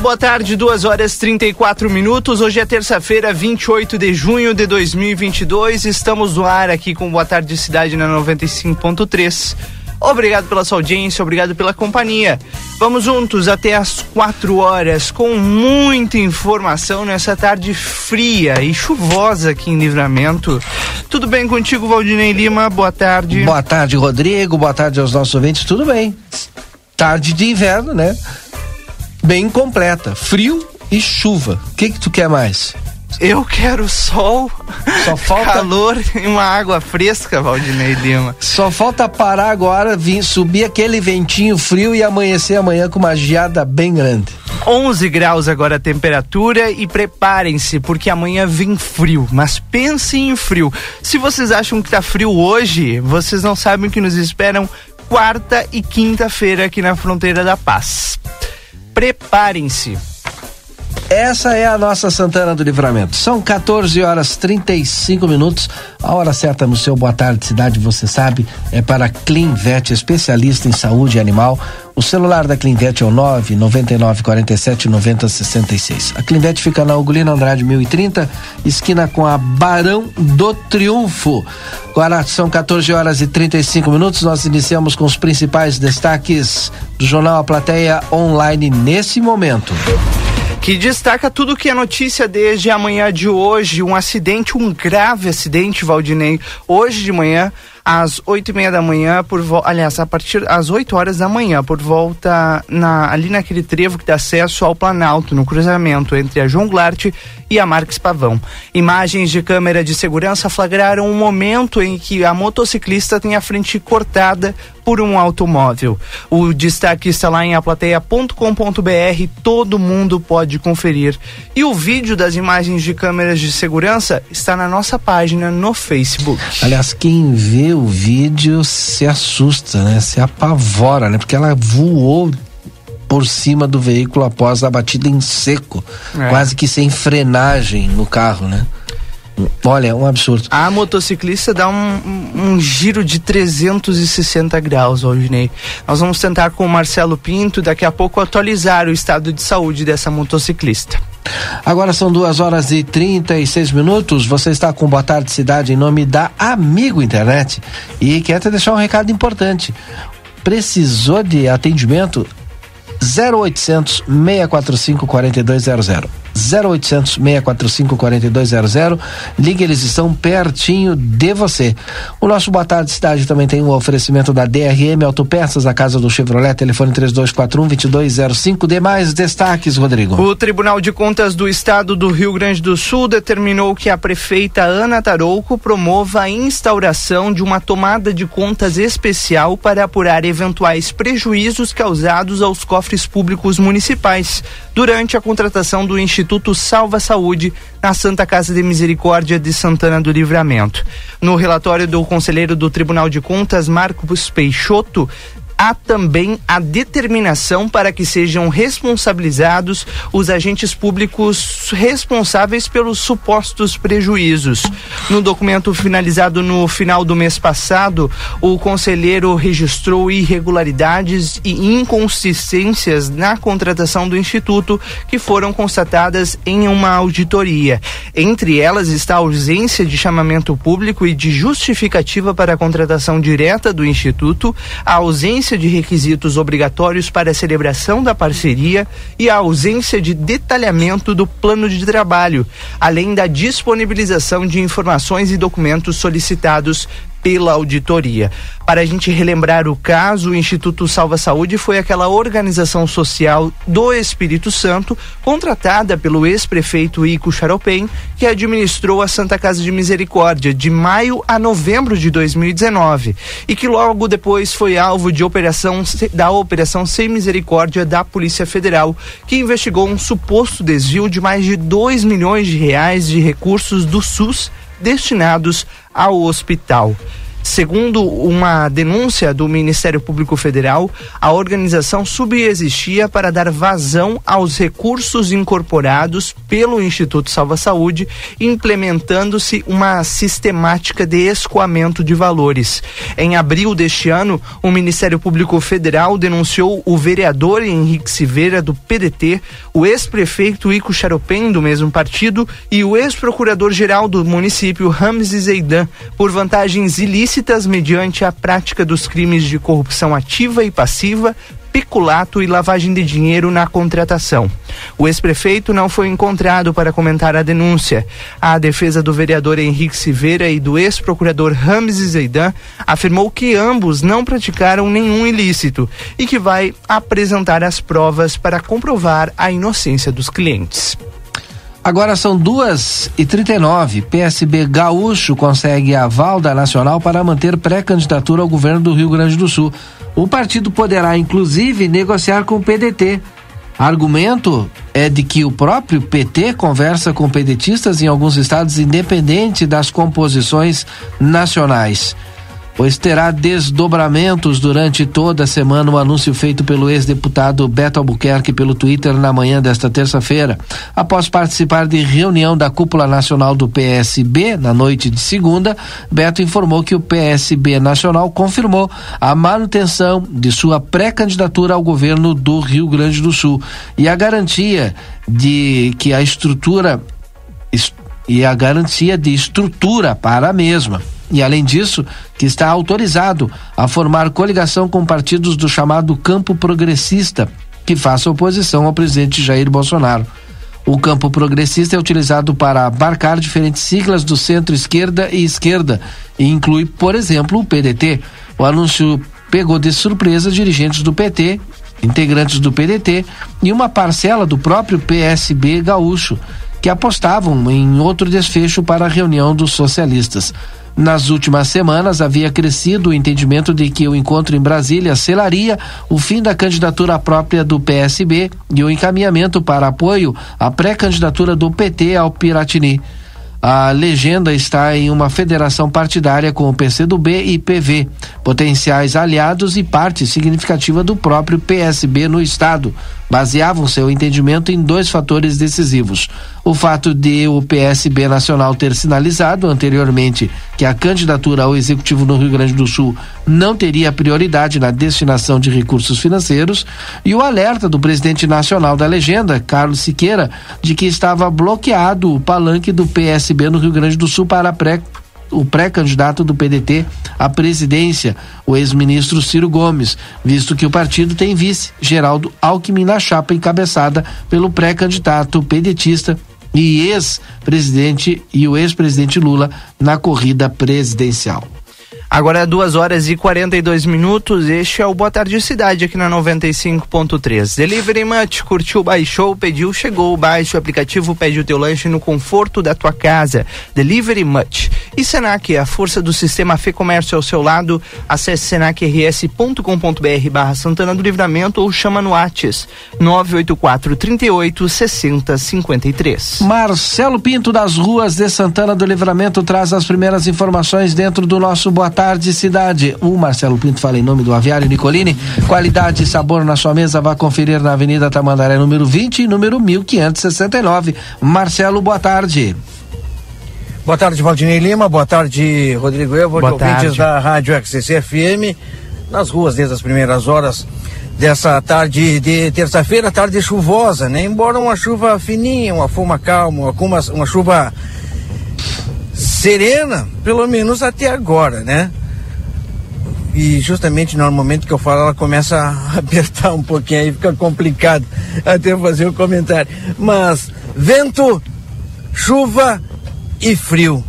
Boa tarde, 2 horas 34 minutos. Hoje é terça-feira, 28 de junho de 2022. Estamos no ar aqui com Boa Tarde Cidade na 95.3. Obrigado pela sua audiência, obrigado pela companhia. Vamos juntos até as 4 horas com muita informação nessa tarde fria e chuvosa aqui em Livramento. Tudo bem contigo, Valdinei Lima? Boa tarde. Boa tarde, Rodrigo. Boa tarde aos nossos ouvintes. Tudo bem. Tarde de inverno, né? Bem completa. Frio e chuva. O que que tu quer mais? Eu quero sol, Só falta calor e uma água fresca, Valdinei Lima. Só falta parar agora, vir subir aquele ventinho frio e amanhecer amanhã com uma geada bem grande. 11 graus agora a temperatura e preparem-se, porque amanhã vem frio. Mas pensem em frio. Se vocês acham que tá frio hoje, vocês não sabem que nos esperam quarta e quinta-feira aqui na fronteira da paz. Preparem-se. Essa é a nossa Santana do Livramento. São 14 horas 35 minutos. A hora certa no seu Boa Tarde Cidade, você sabe, é para Clinvet, especialista em saúde animal. O celular da Clinvet é o 9 99 47 90 66. A Clinvet fica na Ugolino Andrade 1030, esquina com a Barão do Triunfo. Agora são 14 horas e 35 minutos. Nós iniciamos com os principais destaques do jornal A Plateia Online nesse momento. Que destaca tudo que é notícia desde a manhã de hoje. Um acidente, um grave acidente, Valdinei. Hoje de manhã, às oito e meia da manhã, por vo- aliás, a partir às 8 horas da manhã, por volta na, ali naquele trevo que dá acesso ao Planalto, no cruzamento entre a João e a Marques Pavão. Imagens de câmera de segurança flagraram um momento em que a motociclista tem a frente cortada por um automóvel. O destaque está lá em aplateia.com.br, todo mundo pode conferir. E o vídeo das imagens de câmeras de segurança está na nossa página no Facebook. Aliás, quem vê o vídeo se assusta, né? Se apavora, né? Porque ela voou por cima do veículo após a batida em seco, É. quase que sem frenagem no carro, né? Olha, é um absurdo. A motociclista dá um, um- giro de 360 graus, Rodney. Nós vamos tentar com o Marcelo Pinto daqui a pouco atualizar o estado de saúde dessa motociclista. Agora são duas horas e 36 minutos. Você está com Boa Tarde Cidade em nome da Amigo Internet e quer te deixar um recado importante. Precisou de atendimento? 0800 645 4200. 0800 645 4200. Ligue, eles estão pertinho de você. O nosso Boa Tarde Cidade também tem um oferecimento da DRM Autopeças, a casa do Chevrolet, telefone 3241 2205. Demais destaques, Rodrigo. O Tribunal de Contas do Estado do Rio Grande do Sul determinou que a prefeita Ana Tarouco promova a instauração de uma tomada de contas especial para apurar eventuais prejuízos causados aos cofres públicos municipais durante a contratação do Instituto Salva Saúde na Santa Casa de Misericórdia de Santana do Livramento. No relatório do conselheiro do Tribunal de Contas, Marcos Peixoto, há também a determinação para que sejam responsabilizados os agentes públicos responsáveis pelos supostos prejuízos. No documento finalizado no final do mês passado, o conselheiro registrou irregularidades e inconsistências na contratação do instituto que foram constatadas em uma auditoria. Entre elas está a ausência de chamamento público e de justificativa para a contratação direta do instituto, a ausência de requisitos obrigatórios para a celebração da parceria e a ausência de detalhamento do plano de trabalho, além da disponibilização de informações e documentos solicitados pela auditoria. Para a gente relembrar o caso, o Instituto Salva Saúde foi aquela organização social do Espírito Santo, contratada pelo ex-prefeito Ico Charopem, que administrou a Santa Casa de Misericórdia de maio a novembro de 2019 e que logo depois foi alvo de operação da Operação Sem Misericórdia da Polícia Federal, que investigou um suposto desvio de mais de 2 milhões de reais de recursos do SUS destinados ao hospital. Segundo uma denúncia do Ministério Público Federal, a organização subexistia para dar vazão aos recursos incorporados pelo Instituto Salva Saúde, implementando-se uma sistemática de escoamento de valores. Em abril deste ano, o Ministério Público Federal denunciou o vereador Henrique Silveira, do PDT, o ex-prefeito Ico Charopem, do mesmo partido, e o ex-procurador-geral do município, Ramses Zeidan, por vantagens ilícitas mediante a prática dos crimes de corrupção ativa e passiva, peculato e lavagem de dinheiro na contratação. O ex-prefeito não foi encontrado para comentar a denúncia. A defesa do vereador Henrique Silveira e do ex-procurador Rames Zeidan afirmou que ambos não praticaram nenhum ilícito e que vai apresentar as provas para comprovar a inocência dos clientes. Agora são duas e trinta e nove. PSB Gaúcho consegue aval da Nacional para manter pré-candidatura ao governo do Rio Grande do Sul. O partido poderá, inclusive, negociar com o PDT. Argumento é de que o próprio PT conversa com pedetistas em alguns estados, independente das composições nacionais pois terá desdobramentos durante toda a semana o anúncio feito pelo ex-deputado Beto Albuquerque pelo Twitter na manhã desta terça-feira. Após participar de reunião da cúpula nacional do PSB na noite de segunda, Beto informou que o PSB nacional confirmou a manutenção de sua pré-candidatura ao governo do Rio Grande do Sul e a garantia de que a estrutura e a garantia de estrutura para a mesma e, além disso, que está autorizado a formar coligação com partidos do chamado campo progressista, que faça oposição ao presidente Jair Bolsonaro. O campo progressista é utilizado para abarcar diferentes siglas do centro-esquerda e esquerda e inclui, por exemplo, o PDT. O anúncio pegou de surpresa dirigentes do PT, integrantes do PDT e uma parcela do próprio PSB gaúcho, que apostavam em outro desfecho para a reunião dos socialistas. Nas últimas semanas, havia crescido o entendimento de que o encontro em Brasília selaria o fim da candidatura própria do PSB e o encaminhamento para apoio à pré-candidatura do PT ao Piratini. A legenda está em uma federação partidária com o PCdoB e PV, potenciais aliados e parte significativa do próprio PSB no estado. Baseavam seu entendimento em dois fatores decisivos: o fato de o PSB Nacional ter sinalizado anteriormente que a candidatura ao executivo no Rio Grande do Sul não teria prioridade na destinação de recursos financeiros e o alerta do presidente nacional da legenda, Carlos Siqueira, de que estava bloqueado o palanque do PSB no Rio Grande do Sul para a pré o pré-candidato do PDT à presidência, o ex-ministro Ciro Gomes, visto que o partido tem vice, Geraldo Alckmin, na chapa encabeçada pelo pré-candidato pedetista e ex-presidente e o ex-presidente Lula na corrida presidencial. Agora é duas horas e 42 minutos. Este é o Boa Tarde Cidade aqui na 95.3. Delivery Much, curtiu, baixou, pediu, chegou. Baixe o aplicativo, pede o teu lanche no conforto da tua casa. Delivery Much. E Senac, a força do sistema Fê Comércio ao seu lado. Acesse senacrs.com.br barra Santana do Livramento ou chama no Whats 984 38 60 53. Marcelo Pinto das ruas de Santana do Livramento traz as primeiras informações dentro do nosso Boa Tarde Cidade. O Marcelo Pinto fala em nome do Aviário Nicolini. Qualidade e sabor na sua mesa, vá conferir na Avenida Tamandaré número 20 e número 1569. Marcelo, boa tarde. Boa tarde, Valdinei Lima. Boa tarde, Rodrigo Evo, ouvintes da Rádio XCC FM. Nas ruas desde as primeiras horas dessa tarde de terça-feira, tarde chuvosa, né? Embora uma chuva fininha, uma fuma calma, uma, uma chuva serena, pelo menos até agora, né? E justamente no momento que eu falo, ela começa a apertar um pouquinho, aí fica complicado até fazer o comentário. Mas vento, chuva e frio.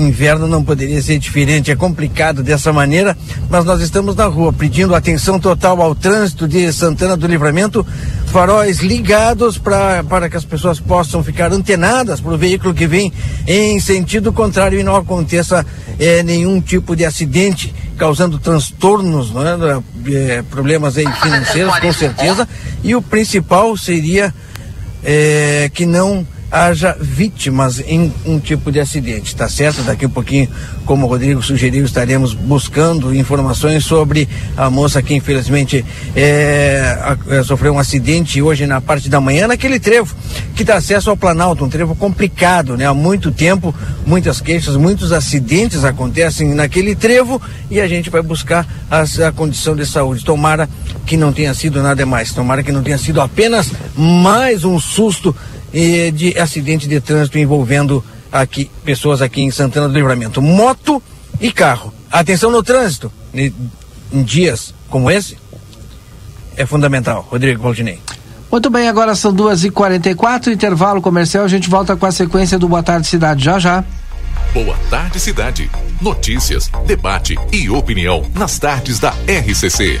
Inverno não poderia ser diferente, é complicado dessa maneira, mas nós estamos na rua pedindo atenção total ao trânsito de Santana do Livramento, faróis ligados pra, para que as pessoas possam ficar antenadas para o veículo que vem em sentido contrário e não aconteça é, nenhum tipo de acidente causando transtornos, é? É, problemas aí financeiros, com certeza. E o principal seria é, que não haja vítimas em um tipo de acidente, tá certo? Daqui um pouquinho, como o Rodrigo sugeriu, estaremos buscando informações sobre a moça que infelizmente é, a, sofreu um acidente hoje na parte da manhã naquele trevo que dá acesso ao Planalto, um trevo complicado, né? Há muito tempo, muitas queixas, muitos acidentes acontecem naquele trevo e a gente vai buscar as, a condição de saúde. Tomara que não tenha sido nada mais, tomara que não tenha sido apenas mais um susto eh, de acidente de trânsito envolvendo aqui pessoas aqui em Santana do Livramento, moto e carro. Atenção no trânsito em dias como esse é fundamental. Rodrigo Valdinei. Muito bem, agora são duas e quarenta e quatro, intervalo comercial, a gente volta com a sequência do Boa Tarde Cidade já já. Boa Tarde Cidade. Notícias, debate e opinião nas tardes da RCC.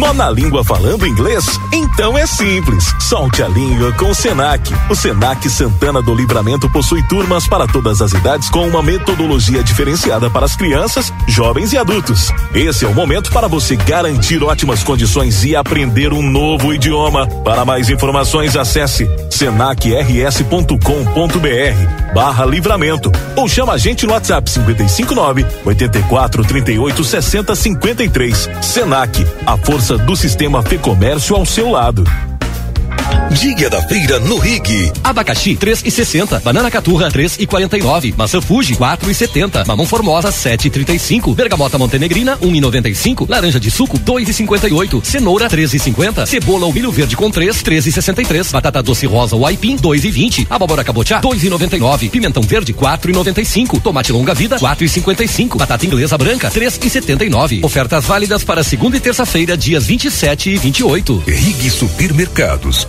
Nó na língua falando inglês? Então é simples. Solte a língua com o Senac. O Senac Santana do Livramento possui turmas para todas as idades com uma metodologia diferenciada para as crianças, jovens e adultos. Esse é o momento para você garantir ótimas condições e aprender um novo idioma. Para mais informações, acesse senacrs.com.br barra livramento ou chama a gente no WhatsApp 559 84 38 60 53. Senac, a força do sistema Fê Comércio ao seu lado. Dia da feira no Rig. Abacaxi 3,60. Banana caturra 3,49. Maçã Fuji 4,70. Mamão formosa 7,35. Bergamota montenegrina 1,95. Laranja de suco 2,58. Cenoura 13,50. Cebola ou milho verde com 3 13,63. Batata doce rosa ou aipim 2,20. Abóbora cabotiá 2,99. Pimentão verde 4,95. Tomate longa vida 4,55. Batata inglesa branca 3,79. Ofertas válidas para segunda e terça-feira, dias 27 e 28. Rig Supermercados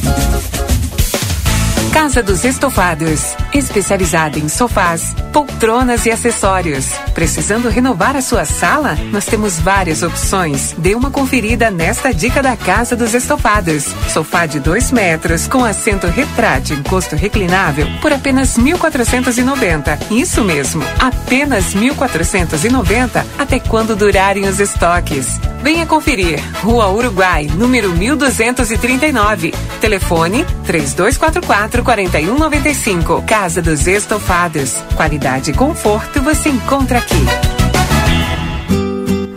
Casa dos Estofados, especializada em sofás, poltronas e acessórios. Precisando renovar a sua sala? Nós temos várias opções. Dê uma conferida nesta dica da Casa dos Estofados. Sofá de 2 metros com assento retrátil encosto reclinável por apenas 1.490. Isso mesmo, apenas 1.490 até quando durarem os estoques. Venha conferir. Rua Uruguai, número 1239. Telefone 3244 4195. Casa dos Estofados. Qualidade e conforto você encontra aqui.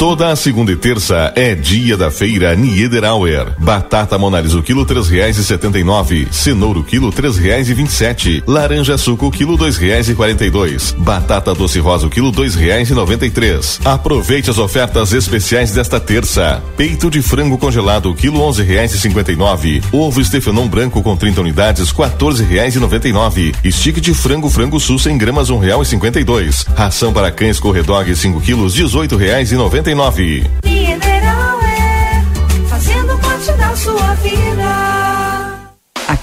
Toda a segunda e terça é dia da feira Niederauer. Batata Monalisa o quilo três reais e setenta e nove. Cenouro quilo três reais e vinte e sete. Laranja suco quilo dois reais e quarenta e dois. Batata doce rosa o quilo dois reais e noventa e três. Aproveite as ofertas especiais desta terça. Peito de frango congelado quilo onze reais e cinquenta e nove. Ovo Stefanon branco com 30 unidades quatorze reais e noventa e nove. Stick de frango frango sul 100 gramas um real e cinquenta e dois. Ração para cães corredog 5 quilos dezoito reais e noventa 99. Mineral é fazendo parte da sua vida.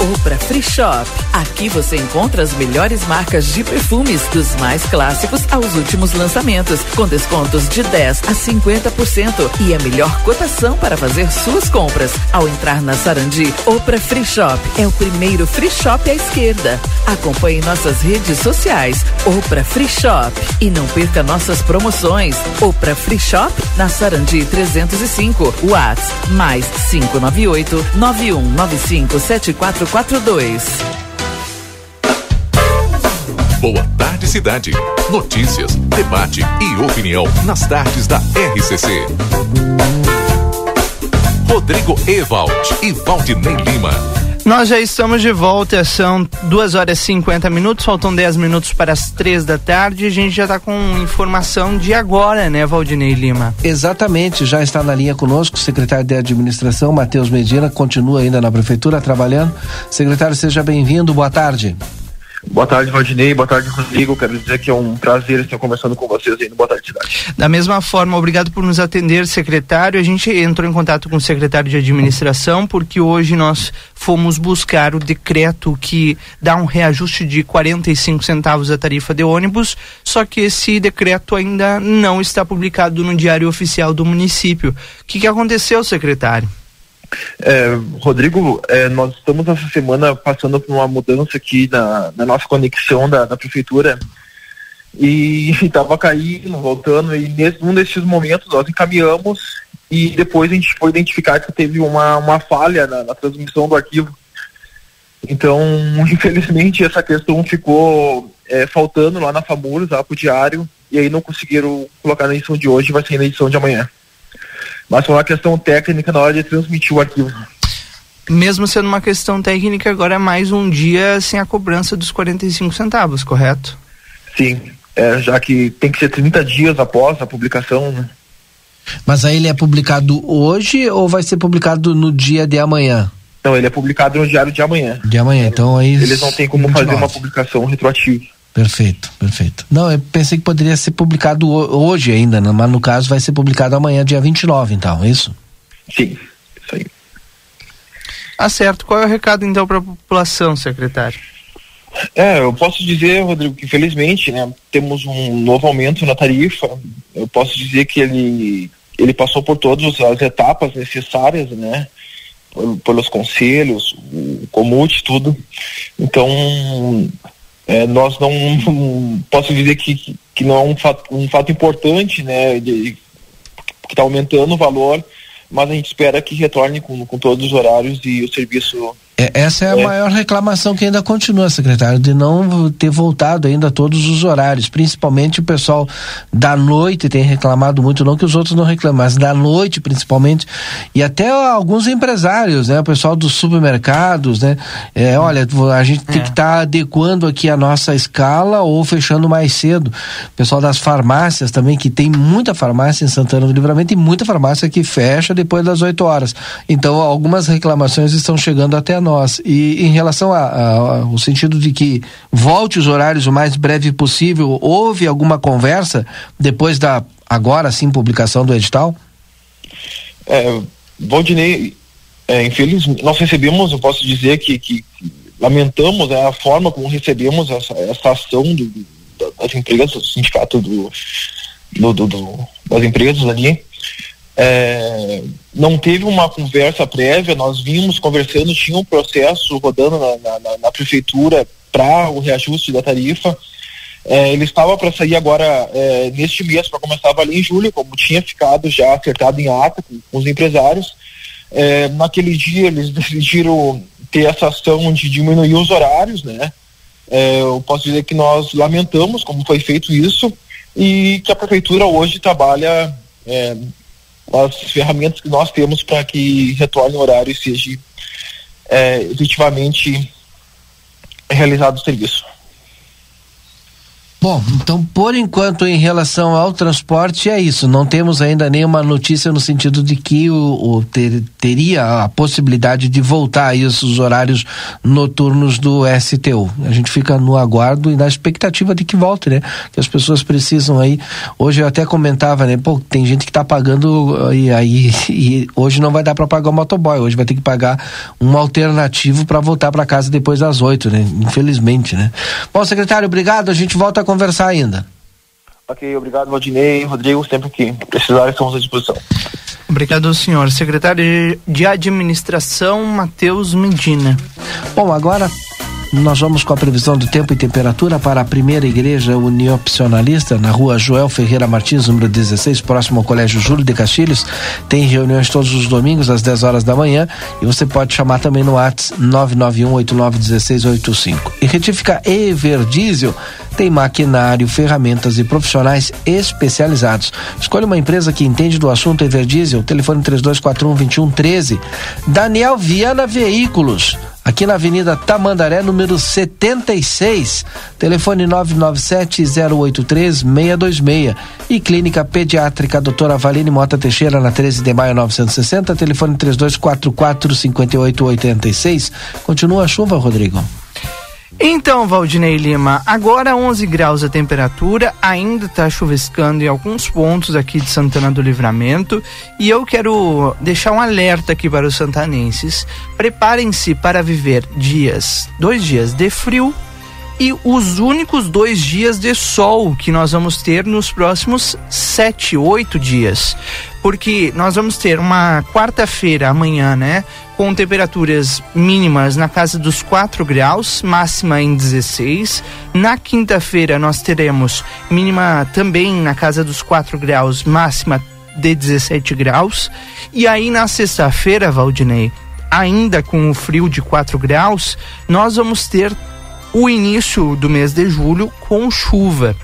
Opra Free Shop. Aqui você encontra as melhores marcas de perfumes, dos mais clássicos aos últimos lançamentos, com descontos de 10 a 50% e a melhor cotação para fazer suas compras. Ao entrar na Sarandi, Opra Free Shop é o primeiro free shop à esquerda. Acompanhe nossas redes sociais, Opra Free Shop e não perca nossas promoções. Opra Free Shop na Sarandi 305, Whats mais 598 9195 74 42. Boa tarde, cidade. Notícias, debate e opinião nas tardes da RCC. Rodrigo Ewald e Valdinei Lima. Nós já estamos de volta, são duas horas e 50 minutos, faltam 10 minutos para as três da tarde. A gente já está com informação de agora, né, Valdinei Lima? Exatamente, já está na linha conosco o secretário de administração, Matheus Medina, continua ainda na prefeitura trabalhando. Secretário, seja bem-vindo, boa tarde. Boa tarde, Valdinei. Boa tarde, Rodrigo. Quero dizer que é um prazer estar conversando com vocês aí no Boa Tarde Cidade. Da mesma forma, obrigado por nos atender, secretário. A gente entrou em contato com o secretário de administração porque hoje nós fomos buscar o decreto que dá um reajuste de 45 centavos a tarifa de ônibus, só que esse decreto ainda não está publicado no Diário Oficial do município. O que, que aconteceu, secretário? É, Rodrigo, é, nós estamos essa semana passando por uma mudança aqui na, na nossa conexão da, da prefeitura e estava caindo, voltando, e nesse, um desses momentos nós encaminhamos e depois a gente foi identificar que teve uma, uma falha na, na transmissão do arquivo. Então, infelizmente, essa questão ficou é, faltando lá na FAMURS, lá pro diário, e aí não conseguiram colocar na edição de hoje, vai ser na edição de amanhã mas foi uma questão técnica na hora de transmitir o arquivo. Mesmo sendo uma questão técnica, agora é mais um dia sem a cobrança dos 45 centavos, correto? Sim, é, já que tem que ser 30 dias após a publicação. Né? Mas aí ele é publicado hoje ou vai ser publicado no dia de amanhã? Não, ele é publicado no diário de amanhã. De amanhã, então aí. Eles não têm como 29. fazer uma publicação retroativa. Perfeito, perfeito. Não, eu pensei que poderia ser publicado hoje ainda, né? mas no caso vai ser publicado amanhã, dia 29, então, é isso? Sim, isso aí. Ah, certo. Qual é o recado então para a população, secretário? É, eu posso dizer, Rodrigo, que infelizmente, né, temos um novo aumento na tarifa. Eu posso dizer que ele, ele passou por todas as etapas necessárias, né, pelos conselhos, o comute, tudo. Então, é, nós não, posso dizer que, que não é um fato, um fato importante, né, de, que está aumentando o valor, mas a gente espera que retorne com, com todos os horários e o serviço essa é a é. maior reclamação que ainda continua, secretário, de não ter voltado ainda a todos os horários. Principalmente o pessoal da noite tem reclamado muito, não que os outros não reclamem, mas da noite principalmente. E até alguns empresários, né? O pessoal dos supermercados, né? É, olha, a gente tem é. que estar tá adequando aqui a nossa escala ou fechando mais cedo. O pessoal das farmácias também, que tem muita farmácia em Santana do Livramento e muita farmácia que fecha depois das 8 horas. Então, algumas reclamações estão chegando até nós nós. E em relação ao sentido de que volte os horários o mais breve possível, houve alguma conversa depois da agora sim publicação do edital? É, Valdinei, é, infelizmente, nós recebemos, eu posso dizer que, que, lamentamos né, a forma como recebemos essa, essa ação do, das empresas, do sindicato do, do, do das empresas ali. É, não teve uma conversa prévia, nós vimos conversando, tinha um processo rodando na, na, na prefeitura para o reajuste da tarifa. É, ele estava para sair agora é, neste mês, para começar a valer em julho, como tinha ficado já acertado em ata com, com os empresários. É, naquele dia eles decidiram ter essa ação de diminuir os horários, né? É, eu posso dizer que nós lamentamos como foi feito isso e que a prefeitura hoje trabalha é, as ferramentas que nós temos para que retorne o horário e seja é, efetivamente realizado o serviço. Bom, então por enquanto em relação ao transporte é isso. Não temos ainda nenhuma notícia no sentido de que o, o ter, teria a possibilidade de voltar a isso os horários noturnos do STU. A gente fica no aguardo e na expectativa de que volte, né? Que as pessoas precisam aí. Hoje eu até comentava, né? Pô, tem gente que está pagando e aí e hoje não vai dar para pagar o motoboy. Hoje vai ter que pagar um alternativo para voltar para casa depois das oito, né? Infelizmente, né? Bom, secretário, obrigado. A gente volta a conversar ainda. Ok, obrigado, Valdinei. Rodrigo, sempre que precisar, estamos à disposição. Obrigado, senhor. Secretário de Administração, Matheus Medina. Bom, agora nós vamos com a previsão do tempo e temperatura para a primeira igreja uniopcionalista na rua Joel Ferreira Martins, número 16, próximo ao Colégio Júlio de Castilhos. Tem reuniões todos os domingos às 10 horas da manhã e você pode chamar também no WhatsApp 991891685. E retifica Ever Diesel tem maquinário, ferramentas e profissionais especializados. Escolha uma empresa que entende do assunto Ever Diesel, telefone 3241 2113. Daniel Viana Veículos aqui na Avenida Tamandaré, número 76, telefone 997-083-626 e Clínica Pediátrica Doutora Valine Mota Teixeira, na 13 de maio 960, telefone 3244-5886. Continua a chuva, Rodrigo? Então, Valdinei Lima, agora 11 graus a temperatura, ainda está chuviscando em alguns pontos aqui de Santana do Livramento e eu quero deixar um alerta aqui para os santanenses. Preparem-se para viver dias, dois dias de frio e os únicos dois dias de sol que nós vamos ter nos próximos sete, oito dias. Porque nós vamos ter uma quarta-feira amanhã, né? Com temperaturas mínimas na casa dos 4 graus, máxima em 16. Na quinta-feira nós teremos mínima também na casa dos 4 graus, máxima de 17 graus. E aí na sexta-feira, Valdinei, ainda com o frio de 4 graus, nós vamos ter o início do mês de julho com chuva.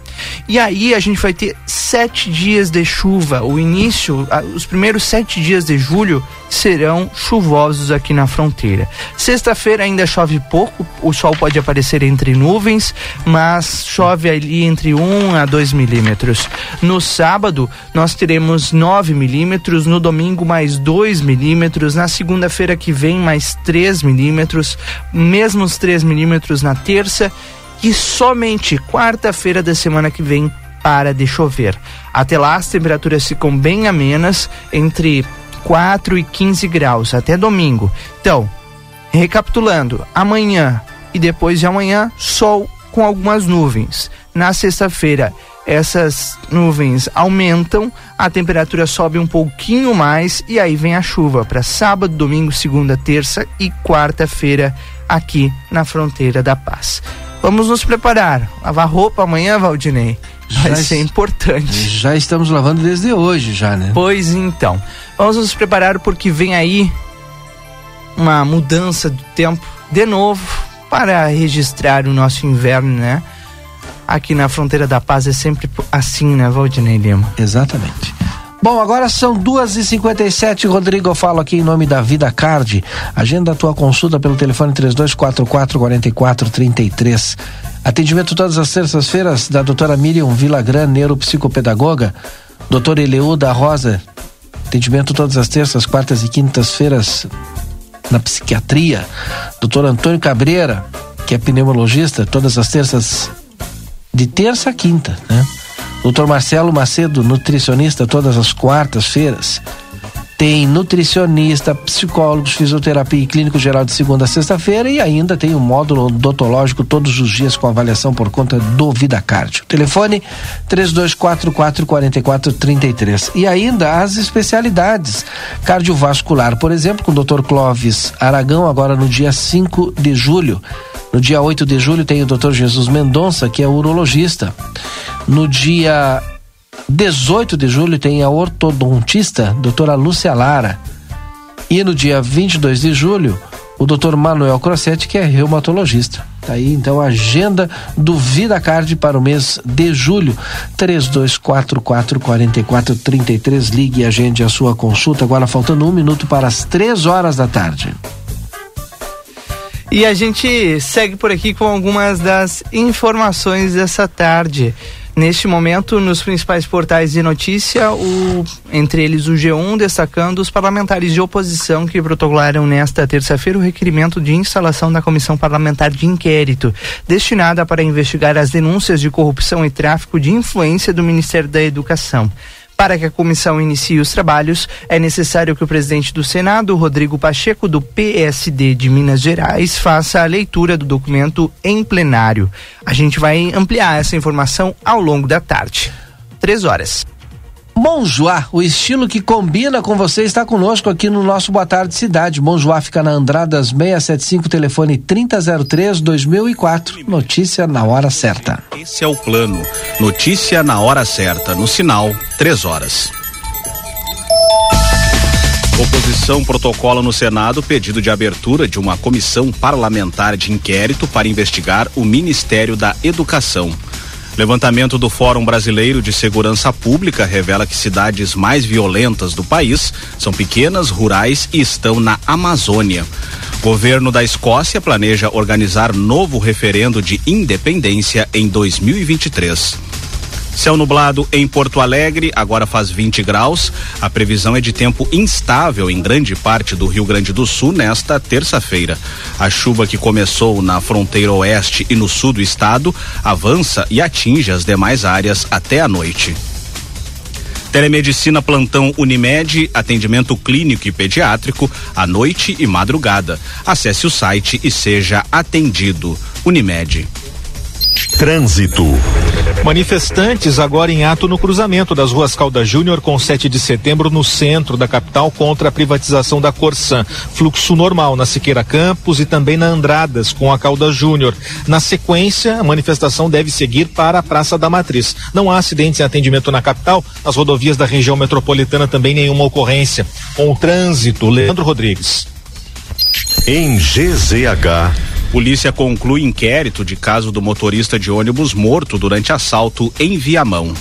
E aí a gente vai ter sete dias de chuva. O início, os primeiros sete dias de julho serão chuvosos aqui na fronteira. Sexta-feira ainda chove pouco, o sol pode aparecer entre nuvens, mas chove ali entre 1 um a 2 milímetros. No sábado, nós teremos 9 milímetros, no domingo, mais 2 milímetros, na segunda-feira que vem, mais 3 milímetros, mesmos 3 milímetros na terça e somente quarta-feira da semana que vem para de chover. Até lá as temperaturas ficam bem amenas, entre 4 e 15 graus até domingo. Então, recapitulando, amanhã e depois de amanhã, sol com algumas nuvens. Na sexta-feira, essas nuvens aumentam, a temperatura sobe um pouquinho mais e aí vem a chuva para sábado, domingo, segunda, terça e quarta-feira aqui na fronteira da paz. Vamos nos preparar. Lavar roupa amanhã, Valdinei. Vai já ser importante. Já estamos lavando desde hoje, já, né? Pois então. Vamos nos preparar porque vem aí uma mudança do tempo de novo para registrar o nosso inverno, né? Aqui na fronteira da paz é sempre assim, né, Valdinei Lima? Exatamente. Bom, agora são duas e cinquenta e sete, Rodrigo, eu falo aqui em nome da Vida Card. Agenda a tua consulta pelo telefone três dois quatro quatro quarenta e quatro trinta e três. Atendimento todas as terças-feiras da doutora Miriam Vilagran, neuropsicopedagoga. Doutor Eleu da Rosa. Atendimento todas as terças, quartas e quintas-feiras na psiquiatria. Doutor Antônio Cabreira, que é pneumologista, todas as terças, de terça a quinta, né? Doutor Marcelo Macedo, nutricionista, todas as quartas-feiras. Tem nutricionista, psicólogos, fisioterapia e clínico geral de segunda a sexta-feira e ainda tem um módulo odontológico todos os dias com avaliação por conta do Vida Cardio. Telefone 3244-4433. E ainda as especialidades cardiovascular, por exemplo, com o Dr. Clóvis Aragão, agora no dia 5 de julho. No dia 8 de julho tem o Dr. Jesus Mendonça, que é urologista. No dia 18 de julho tem a ortodontista doutora Lúcia Lara. E no dia 22 de julho, o doutor Manuel Crossetti, que é reumatologista. Tá aí então a agenda do Vida Card para o mês de julho. 3244 4433. Ligue e agende a sua consulta. Agora faltando um minuto para as três horas da tarde. E a gente segue por aqui com algumas das informações dessa tarde. Neste momento, nos principais portais de notícia, o, entre eles o G1, destacando os parlamentares de oposição que protocolaram nesta terça-feira o requerimento de instalação da Comissão Parlamentar de Inquérito, destinada para investigar as denúncias de corrupção e tráfico de influência do Ministério da Educação. Para que a comissão inicie os trabalhos, é necessário que o presidente do Senado, Rodrigo Pacheco, do PSD de Minas Gerais, faça a leitura do documento em plenário. A gente vai ampliar essa informação ao longo da tarde. Três horas. Monjoá, o estilo que combina com você está conosco aqui no nosso Boa Tarde Cidade. Monjoá fica na Andradas 675, telefone 3003 2004. Notícia na hora certa. Esse é o plano. Notícia na hora certa, no sinal, três horas. Oposição protocola no Senado pedido de abertura de uma comissão parlamentar de inquérito para investigar o Ministério da Educação. Levantamento do Fórum Brasileiro de Segurança Pública revela que cidades mais violentas do país são pequenas, rurais e estão na Amazônia. Governo da Escócia planeja organizar novo referendo de independência em 2023. Céu nublado em Porto Alegre, agora faz 20 graus. A previsão é de tempo instável em grande parte do Rio Grande do Sul nesta terça-feira. A chuva que começou na fronteira oeste e no sul do estado avança e atinge as demais áreas até a noite. Telemedicina Plantão Unimed, atendimento clínico e pediátrico, à noite e madrugada. Acesse o site e seja atendido. Unimed. Trânsito. Manifestantes agora em ato no cruzamento das ruas Calda Júnior com 7 de setembro no centro da capital contra a privatização da Corsan. Fluxo normal na Siqueira Campos e também na Andradas com a Calda Júnior. Na sequência, a manifestação deve seguir para a Praça da Matriz. Não há acidentes em atendimento na capital, nas rodovias da região metropolitana também nenhuma ocorrência. Com o trânsito, Leandro Rodrigues. Em GZH Polícia conclui inquérito de caso do motorista de ônibus morto durante assalto em Viamão.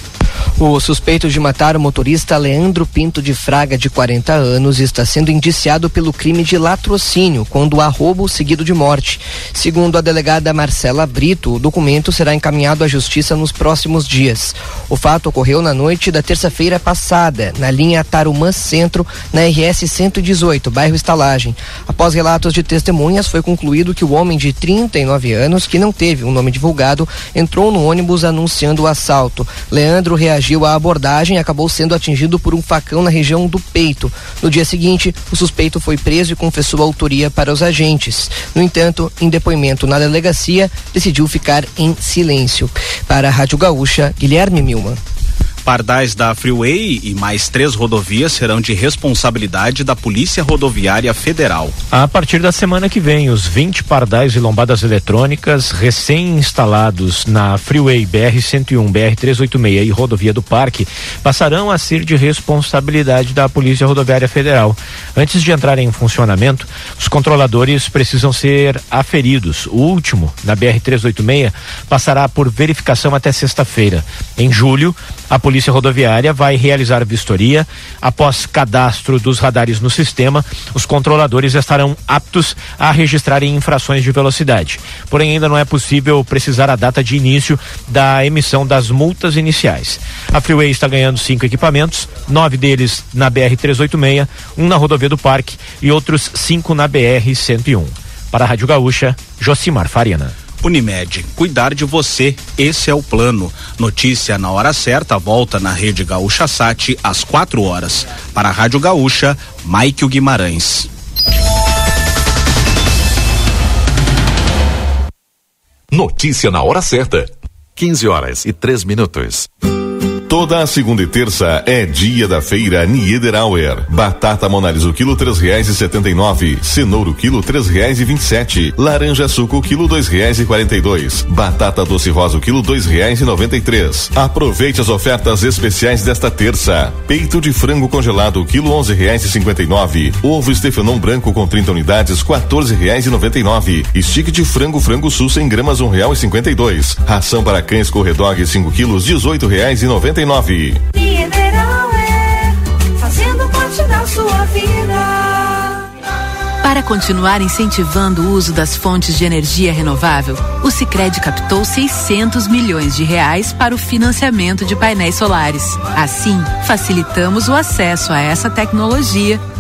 O suspeito de matar o motorista Leandro Pinto de Fraga, de 40 anos, está sendo indiciado pelo crime de latrocínio, quando há roubo seguido de morte. Segundo a delegada Marcela Brito, o documento será encaminhado à justiça nos próximos dias. O fato ocorreu na noite da terça-feira passada, na linha Tarumã Centro, na RS 118, bairro Estalagem. Após relatos de testemunhas, foi concluído que o homem de 39 anos, que não teve um nome divulgado, entrou no ônibus anunciando o assalto. Leandro reagiu reagiu à abordagem e acabou sendo atingido por um facão na região do peito. No dia seguinte, o suspeito foi preso e confessou a autoria para os agentes. No entanto, em depoimento na delegacia, decidiu ficar em silêncio. Para a Rádio Gaúcha, Guilherme Milman. Pardais da Freeway e mais três rodovias serão de responsabilidade da Polícia Rodoviária Federal. A partir da semana que vem, os 20 pardais e lombadas eletrônicas recém-instalados na Freeway BR-101, BR-386 e Rodovia do Parque passarão a ser de responsabilidade da Polícia Rodoviária Federal. Antes de entrarem em funcionamento, os controladores precisam ser aferidos. O último, na BR-386, passará por verificação até sexta-feira. Em julho, a Polícia Polícia Rodoviária vai realizar vistoria. Após cadastro dos radares no sistema, os controladores estarão aptos a registrarem infrações de velocidade. Porém, ainda não é possível precisar a data de início da emissão das multas iniciais. A Freeway está ganhando cinco equipamentos, nove deles na BR-386, um na rodovia do Parque e outros cinco na BR-101. Para a Rádio Gaúcha, Josimar Farina. Unimed, cuidar de você, esse é o plano. Notícia na hora certa, volta na Rede Gaúcha Sat às 4 horas. Para a Rádio Gaúcha, Maikio Guimarães. Notícia na hora certa. 15 horas e 3 minutos. Toda a segunda e terça é dia da feira Niederauer. Batata Monalis o quilo três reais e setenta e nove. Cenoura o quilo três reais e vinte e sete. Laranja suco o quilo dois reais e quarenta e dois. Batata doce rosa o quilo dois reais e noventa e três. Aproveite as ofertas especiais desta terça. Peito de frango congelado o quilo onze reais e cinquenta e nove. Ovo Stefanon branco com 30 unidades quatorze reais e noventa e nove. Stick de frango frango sul 100 gramas um real e cinquenta e dois. Ração para cães corredog 5 quilos dezoito reais e noventa e Mineral é fazendo parte da sua vida. Para continuar incentivando o uso das fontes de energia renovável, o Sicredi captou 600 milhões de reais para o financiamento de painéis solares. Assim, facilitamos o acesso a essa tecnologia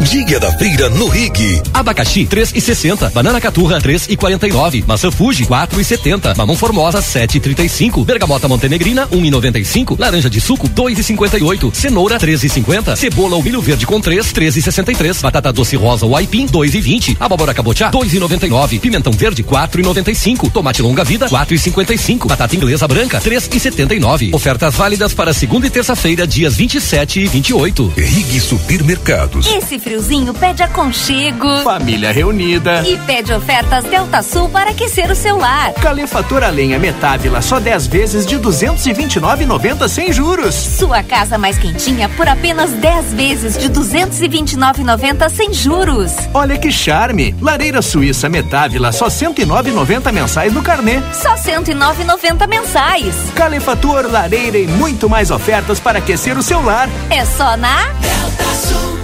Dia da feira no Rig. Abacaxi 3 e 60, banana caturra 3 e 49, maçã Fuji 4 e 70, mamão formosa 7 e 35, bergamota montenegrina 1 e 95, laranja de suco 2 e 58, cenoura 3 e 50, cebola ou milho verde com 3 13 e 63, batata doce rosa ou aipim 2 e 20, abóbora cabotiá 2 e 99, pimentão verde 4 e 95, tomate longa vida 4 e 55, batata inglesa branca 3 e 79. Ofertas válidas para segunda e terça-feira, dias 27 e 28. Rig Supermercados. Esse friozinho pede aconchego. Família reunida. E pede ofertas Delta Sul para aquecer o seu lar. Calefator a lenha Metávila só 10 vezes de 229,90 sem juros. Sua casa mais quentinha por apenas 10 vezes de 229,90 sem juros. Olha que charme! Lareira Suíça Metávila só 109,90 mensais no carnê. Só 109,90 mensais. Calefator, lareira e muito mais ofertas para aquecer o seu lar. É só na Delta Sul.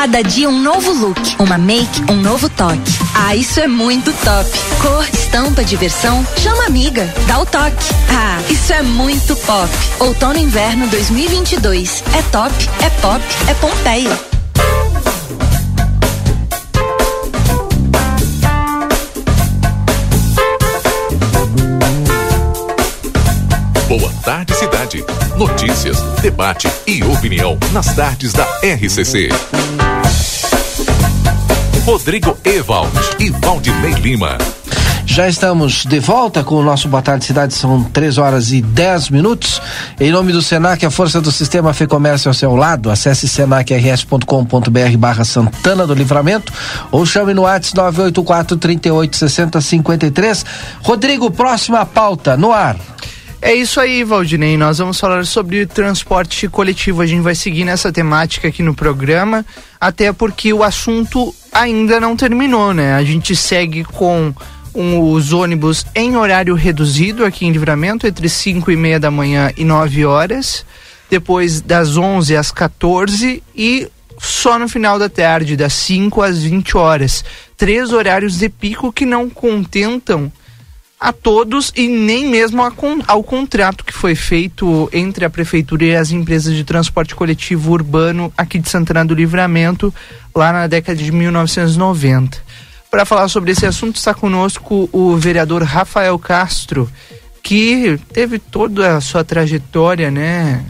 Cada dia um novo look, uma make, um novo toque. Ah, isso é muito top. Cor, estampa, diversão, chama amiga, dá o toque. Ah, isso é muito pop. Outono inverno 2022. É top, é pop, é Pompeia. Boa tarde, cidade. Notícias, debate e opinião nas tardes da RCC. Rodrigo Ewald e Valdinei Lima. Já estamos de volta com o nosso Boa Tarde Cidade, são 3 horas e 10 minutos. Em nome do Senac, a força do sistema Fê Comércio ao seu lado, acesse senacrs.com.br barra Santana do Livramento ou chame no WhatsApp 984 38 60 53. Rodrigo, próxima pauta, no ar. É isso aí, Valdinei. Nós vamos falar sobre transporte coletivo. A gente vai seguir nessa temática aqui no programa, até porque o assunto ainda não terminou, né? A gente segue com um, os ônibus em horário reduzido aqui em Livramento, entre 5 e meia da manhã e 9 horas, depois das 11 às 14 e só no final da tarde, das 5 às 20 horas. Três horários de pico que não contentam a todos e nem mesmo ao contrato que foi feito entre a prefeitura e as empresas de transporte coletivo urbano aqui de Santana do Livramento lá na década de 1990. Para falar sobre esse assunto está conosco o vereador Rafael Castro, que teve toda a sua trajetória, né,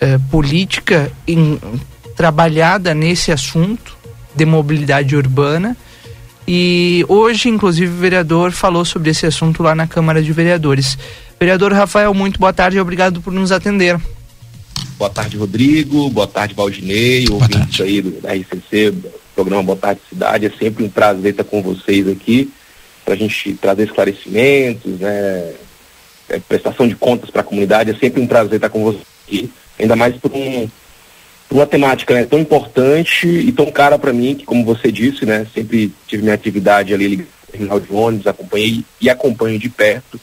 é, é, política em, trabalhada nesse assunto de mobilidade urbana e hoje, inclusive, o vereador falou sobre esse assunto lá na Câmara de Vereadores. Vereador Rafael, muito boa tarde e obrigado por nos atender. Boa tarde, Rodrigo. Boa tarde, Valdinei, ouvintes aí do, da RCC, programa Boa Tarde Cidade. É sempre um prazer estar com vocês aqui para a gente trazer esclarecimentos, né, é, prestação de contas para a comunidade. É sempre um prazer estar com vocês aqui, ainda mais por um uma temática né, tão importante e tão cara para mim, que como você disse, né, sempre tive minha atividade ali terminal de ônibus, acompanhei e acompanho de perto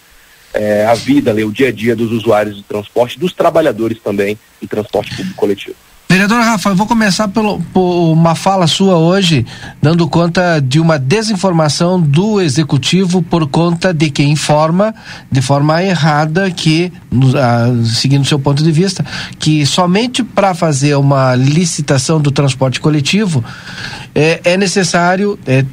é, a vida, ali, o dia a dia dos usuários de transporte, dos trabalhadores também de transporte público coletivo. Vereador Rafa, eu vou começar pelo, por uma fala sua hoje, dando conta de uma desinformação do executivo por conta de quem informa de forma errada que, ah, seguindo seu ponto de vista, que somente para fazer uma licitação do transporte coletivo é, é necessário é,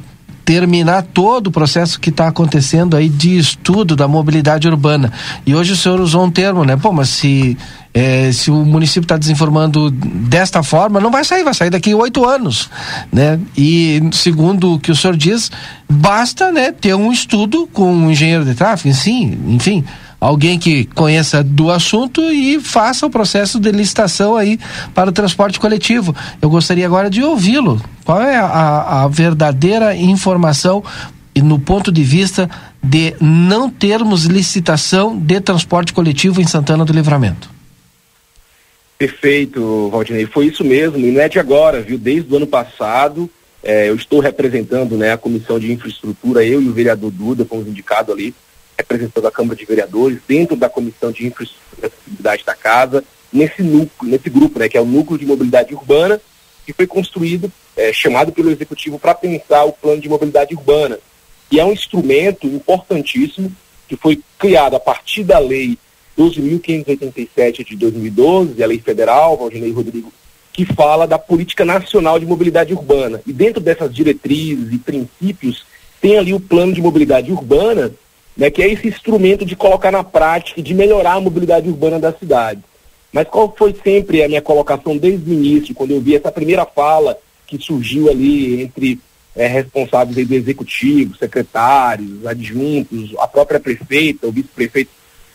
terminar todo o processo que está acontecendo aí de estudo da mobilidade urbana. E hoje o senhor usou um termo, né? Pô, mas se, eh, se o município está desinformando desta forma, não vai sair, vai sair daqui oito anos, né? E segundo o que o senhor diz, basta, né, ter um estudo com um engenheiro de tráfego, sim, enfim, alguém que conheça do assunto e faça o processo de licitação aí para o transporte coletivo. Eu gostaria agora de ouvi-lo. Qual é a, a verdadeira informação no ponto de vista de não termos licitação de transporte coletivo em Santana do Livramento? Perfeito, Valdinei. Foi isso mesmo, e não é de agora, viu? Desde o ano passado, eh, eu estou representando né, a Comissão de Infraestrutura, eu e o vereador Duda fomos indicados ali, representando a Câmara de Vereadores, dentro da Comissão de Infraestrutura e Acessibilidade da Casa, nesse núcleo, nesse grupo, né, que é o Núcleo de Mobilidade Urbana, que foi construído, eh, chamado pelo Executivo para pensar o Plano de Mobilidade Urbana. E é um instrumento importantíssimo que foi criado a partir da Lei 12.587 de 2012, a Lei Federal, Valdinei Rodrigo, que fala da Política Nacional de Mobilidade Urbana. E dentro dessas diretrizes e princípios, tem ali o Plano de Mobilidade Urbana, né, que é esse instrumento de colocar na prática de melhorar a mobilidade urbana da cidade. Mas qual foi sempre a minha colocação desde o início, quando eu vi essa primeira fala que surgiu ali entre é, responsáveis do executivo, secretários, adjuntos, a própria prefeita, o vice-prefeito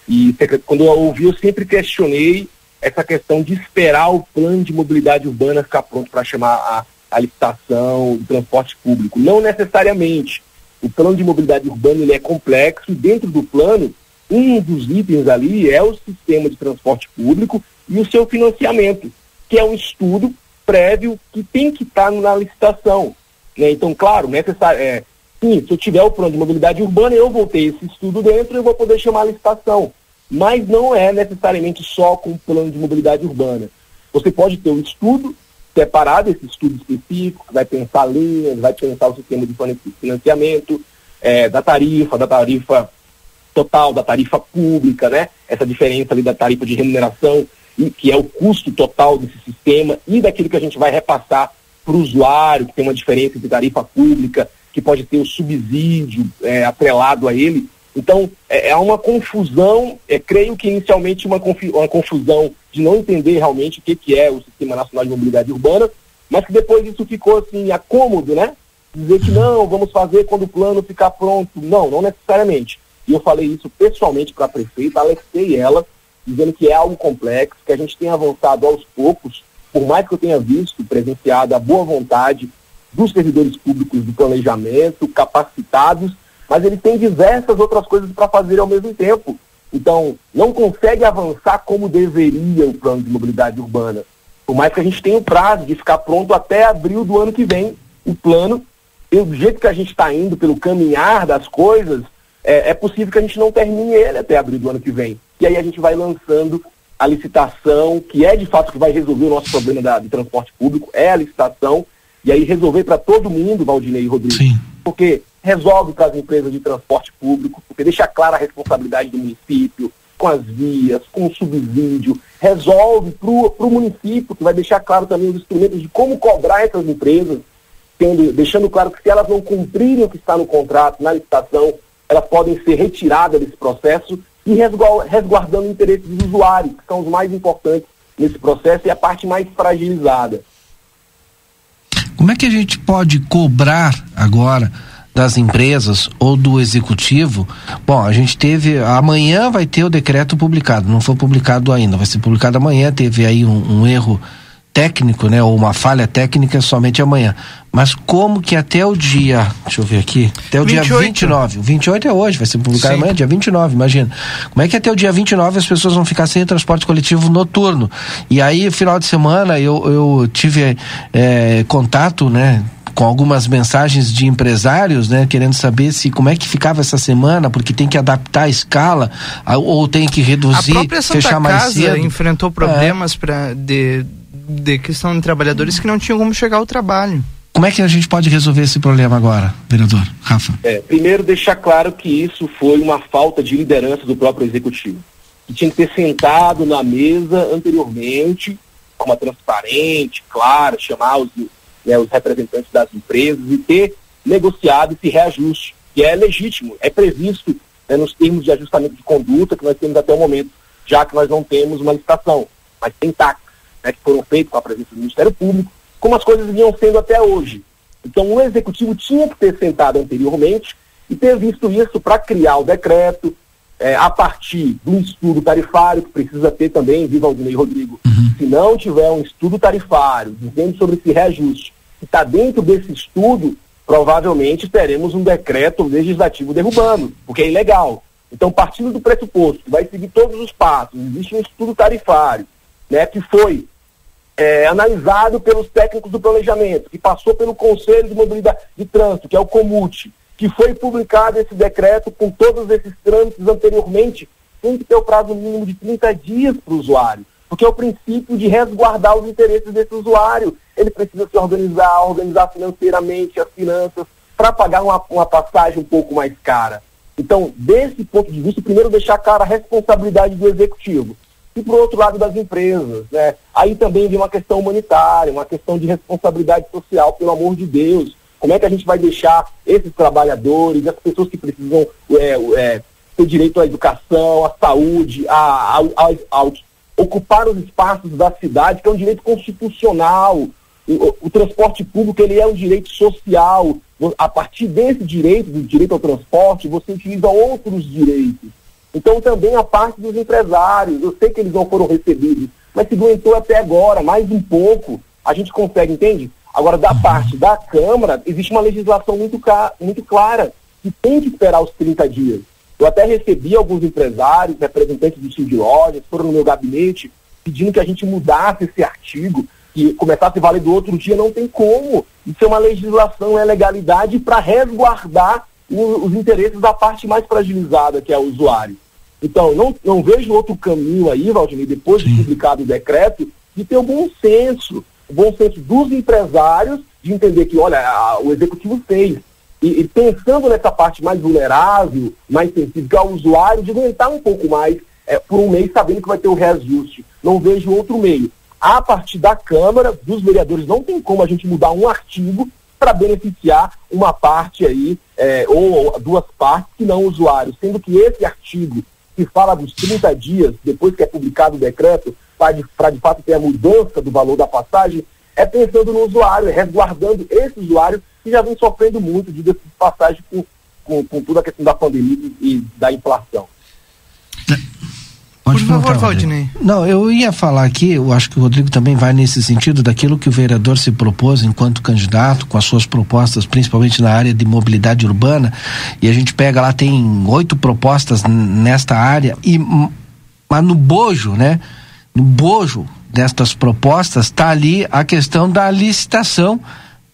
e quando eu ouvi, eu sempre questionei essa questão de esperar o plano de mobilidade urbana ficar pronto para chamar a, a licitação do transporte público. Não necessariamente. O plano de mobilidade urbana ele é complexo e dentro do plano, um dos itens ali é o sistema de transporte público e o seu financiamento, que é um estudo prévio que tem que estar tá na licitação. Né? Então, claro, necessário, é, Sim, se eu tiver o plano de mobilidade urbana, eu vou ter esse estudo dentro eu vou poder chamar a licitação. Mas não é necessariamente só com o plano de mobilidade urbana. Você pode ter um estudo separado, esse estudo específico, que vai pensar linhas, vai pensar o sistema de financiamento, é, da tarifa, da tarifa total, da tarifa pública, né? Essa diferença ali da tarifa de remuneração, e, que é o custo total desse sistema, e daquilo que a gente vai repassar para o usuário, que tem uma diferença entre tarifa pública que pode ter o subsídio é, atrelado a ele. Então, é, é uma confusão, é, creio que inicialmente uma, uma confusão de não entender realmente o que, que é o Sistema Nacional de Mobilidade Urbana, mas que depois isso ficou assim, acômodo, né? Dizer que não, vamos fazer quando o plano ficar pronto. Não, não necessariamente. E eu falei isso pessoalmente para a prefeita, alertei ela, dizendo que é algo complexo, que a gente tem avançado aos poucos, por mais que eu tenha visto, presenciado a boa vontade dos servidores públicos do planejamento, capacitados, mas ele tem diversas outras coisas para fazer ao mesmo tempo. Então, não consegue avançar como deveria o plano de mobilidade urbana. Por mais que a gente tenha o prazo de ficar pronto até abril do ano que vem, o plano, do jeito que a gente está indo, pelo caminhar das coisas, é, é, possível que a gente não termine ele até abril do ano que vem. E aí a gente vai lançando a licitação, que é de fato que vai resolver o nosso problema da, de transporte público, é a licitação, e aí resolver para todo mundo, Valdinei e Rodrigo. Sim. Porque resolve para as empresas de transporte público, porque deixa clara a responsabilidade do município, com as vias, com o subsídio, resolve para o município, que vai deixar claro também os instrumentos de como cobrar essas empresas, tendo, deixando claro que se elas não cumprirem o que está no contrato, na licitação, elas podem ser retiradas desse processo e resguardando o interesse dos usuários, que são os mais importantes nesse processo e a parte mais fragilizada. Como é que a gente pode cobrar agora das empresas ou do executivo? Bom, a gente teve amanhã vai ter o decreto publicado, não foi publicado ainda, vai ser publicado amanhã. Teve aí um, um erro técnico, né, ou uma falha técnica somente amanhã. Mas como que até o dia, deixa eu ver aqui, até o 28. dia 29, o 28 é hoje, vai ser publicado Sim. amanhã, dia 29, imagina. Como é que até o dia 29 as pessoas vão ficar sem transporte coletivo noturno? E aí, final de semana, eu, eu tive é, contato, né, com algumas mensagens de empresários, né, querendo saber se como é que ficava essa semana, porque tem que adaptar a escala ou tem que reduzir, a própria Santa fechar mais Casa cedo. enfrentou problemas é. para de de questão de trabalhadores que não tinham como chegar ao trabalho. Como é que a gente pode resolver esse problema agora, vereador Rafa? É, primeiro, deixar claro que isso foi uma falta de liderança do próprio executivo. Que tinha que ter sentado na mesa anteriormente, de forma transparente, clara, chamar os, né, os representantes das empresas e ter negociado esse reajuste, que é legítimo, é previsto né, nos termos de ajustamento de conduta que nós temos até o momento, já que nós não temos uma licitação, mas tem taxas né, que foram feitas com a presença do Ministério Público, como as coisas vinham sendo até hoje. Então o Executivo tinha que ter sentado anteriormente e ter visto isso para criar o decreto, é, a partir do estudo tarifário, que precisa ter também, viva Aldinei Rodrigo, se não tiver um estudo tarifário dizendo sobre esse reajuste, que está dentro desse estudo, provavelmente teremos um decreto legislativo derrubando, porque é ilegal. Então, partindo do pressuposto que vai seguir todos os passos, existe um estudo tarifário, né, que foi é, analisado pelos técnicos do planejamento, que passou pelo Conselho de Mobilidade de Trânsito, que é o COMUT, que foi publicado esse decreto com todos esses trâmites anteriormente, tem que ter o prazo mínimo de 30 dias para o usuário, porque é o princípio de resguardar os interesses desse usuário. Ele precisa se organizar, organizar financeiramente as finanças, para pagar uma, uma passagem um pouco mais cara. Então, desse ponto de vista, primeiro deixar clara a responsabilidade do executivo. E por outro lado das empresas, né? Aí também vem uma questão humanitária, uma questão de responsabilidade social, pelo amor de Deus. Como é que a gente vai deixar esses trabalhadores, as pessoas que precisam é, é, ter direito à educação, à saúde, a, a, a, a ocupar os espaços da cidade, que é um direito constitucional. O, o, transporte público ele é um direito social. A partir desse direito, do direito ao transporte, você utiliza outros direitos. Então também a parte dos empresários, eu sei que eles não foram recebidos, mas se aguentou até agora, mais um pouco, a gente consegue, entende? Agora, da parte da Câmara, existe uma legislação muito, muito clara, que tem que esperar os 30 dias. Eu até recebi alguns empresários, representantes do Cid Lojas, foram no meu gabinete, pedindo que a gente mudasse esse artigo, que começasse a valer do outro dia, não tem como. Isso é uma legislação, é legalidade para resguardar o, os interesses da parte mais fragilizada, que é o usuário. Então, não, não vejo outro caminho aí, Valdemir, depois de publicado o decreto, de ter o bom senso, o bom senso dos empresários, de entender que, olha, a, o executivo fez. E, e, pensando nessa parte mais vulnerável, mais sensível, que é o usuário, de aguentar um pouco mais é, por um mês, sabendo que vai ter o reajuste. Não vejo outro meio. A partir da Câmara, dos vereadores, não tem como a gente mudar um artigo para beneficiar uma parte aí, é, ou duas partes, que não o usuário. Sendo que esse artigo que fala dos 30 dias depois que é publicado o decreto, para de, de fato ter a mudança do valor da passagem, é pensando no usuário, é resguardando esse usuário que já vem sofrendo muito de passagem com, com, com toda a questão da pandemia e da inflação. Pode Por favor, Valdinei. Não, eu ia falar aqui, eu acho que o Rodrigo também vai nesse sentido daquilo que o vereador se propôs enquanto candidato, com as suas propostas, principalmente na área de mobilidade urbana, e a gente pega lá, tem oito propostas nesta área, e mas no bojo, né? No bojo destas propostas está ali a questão da licitação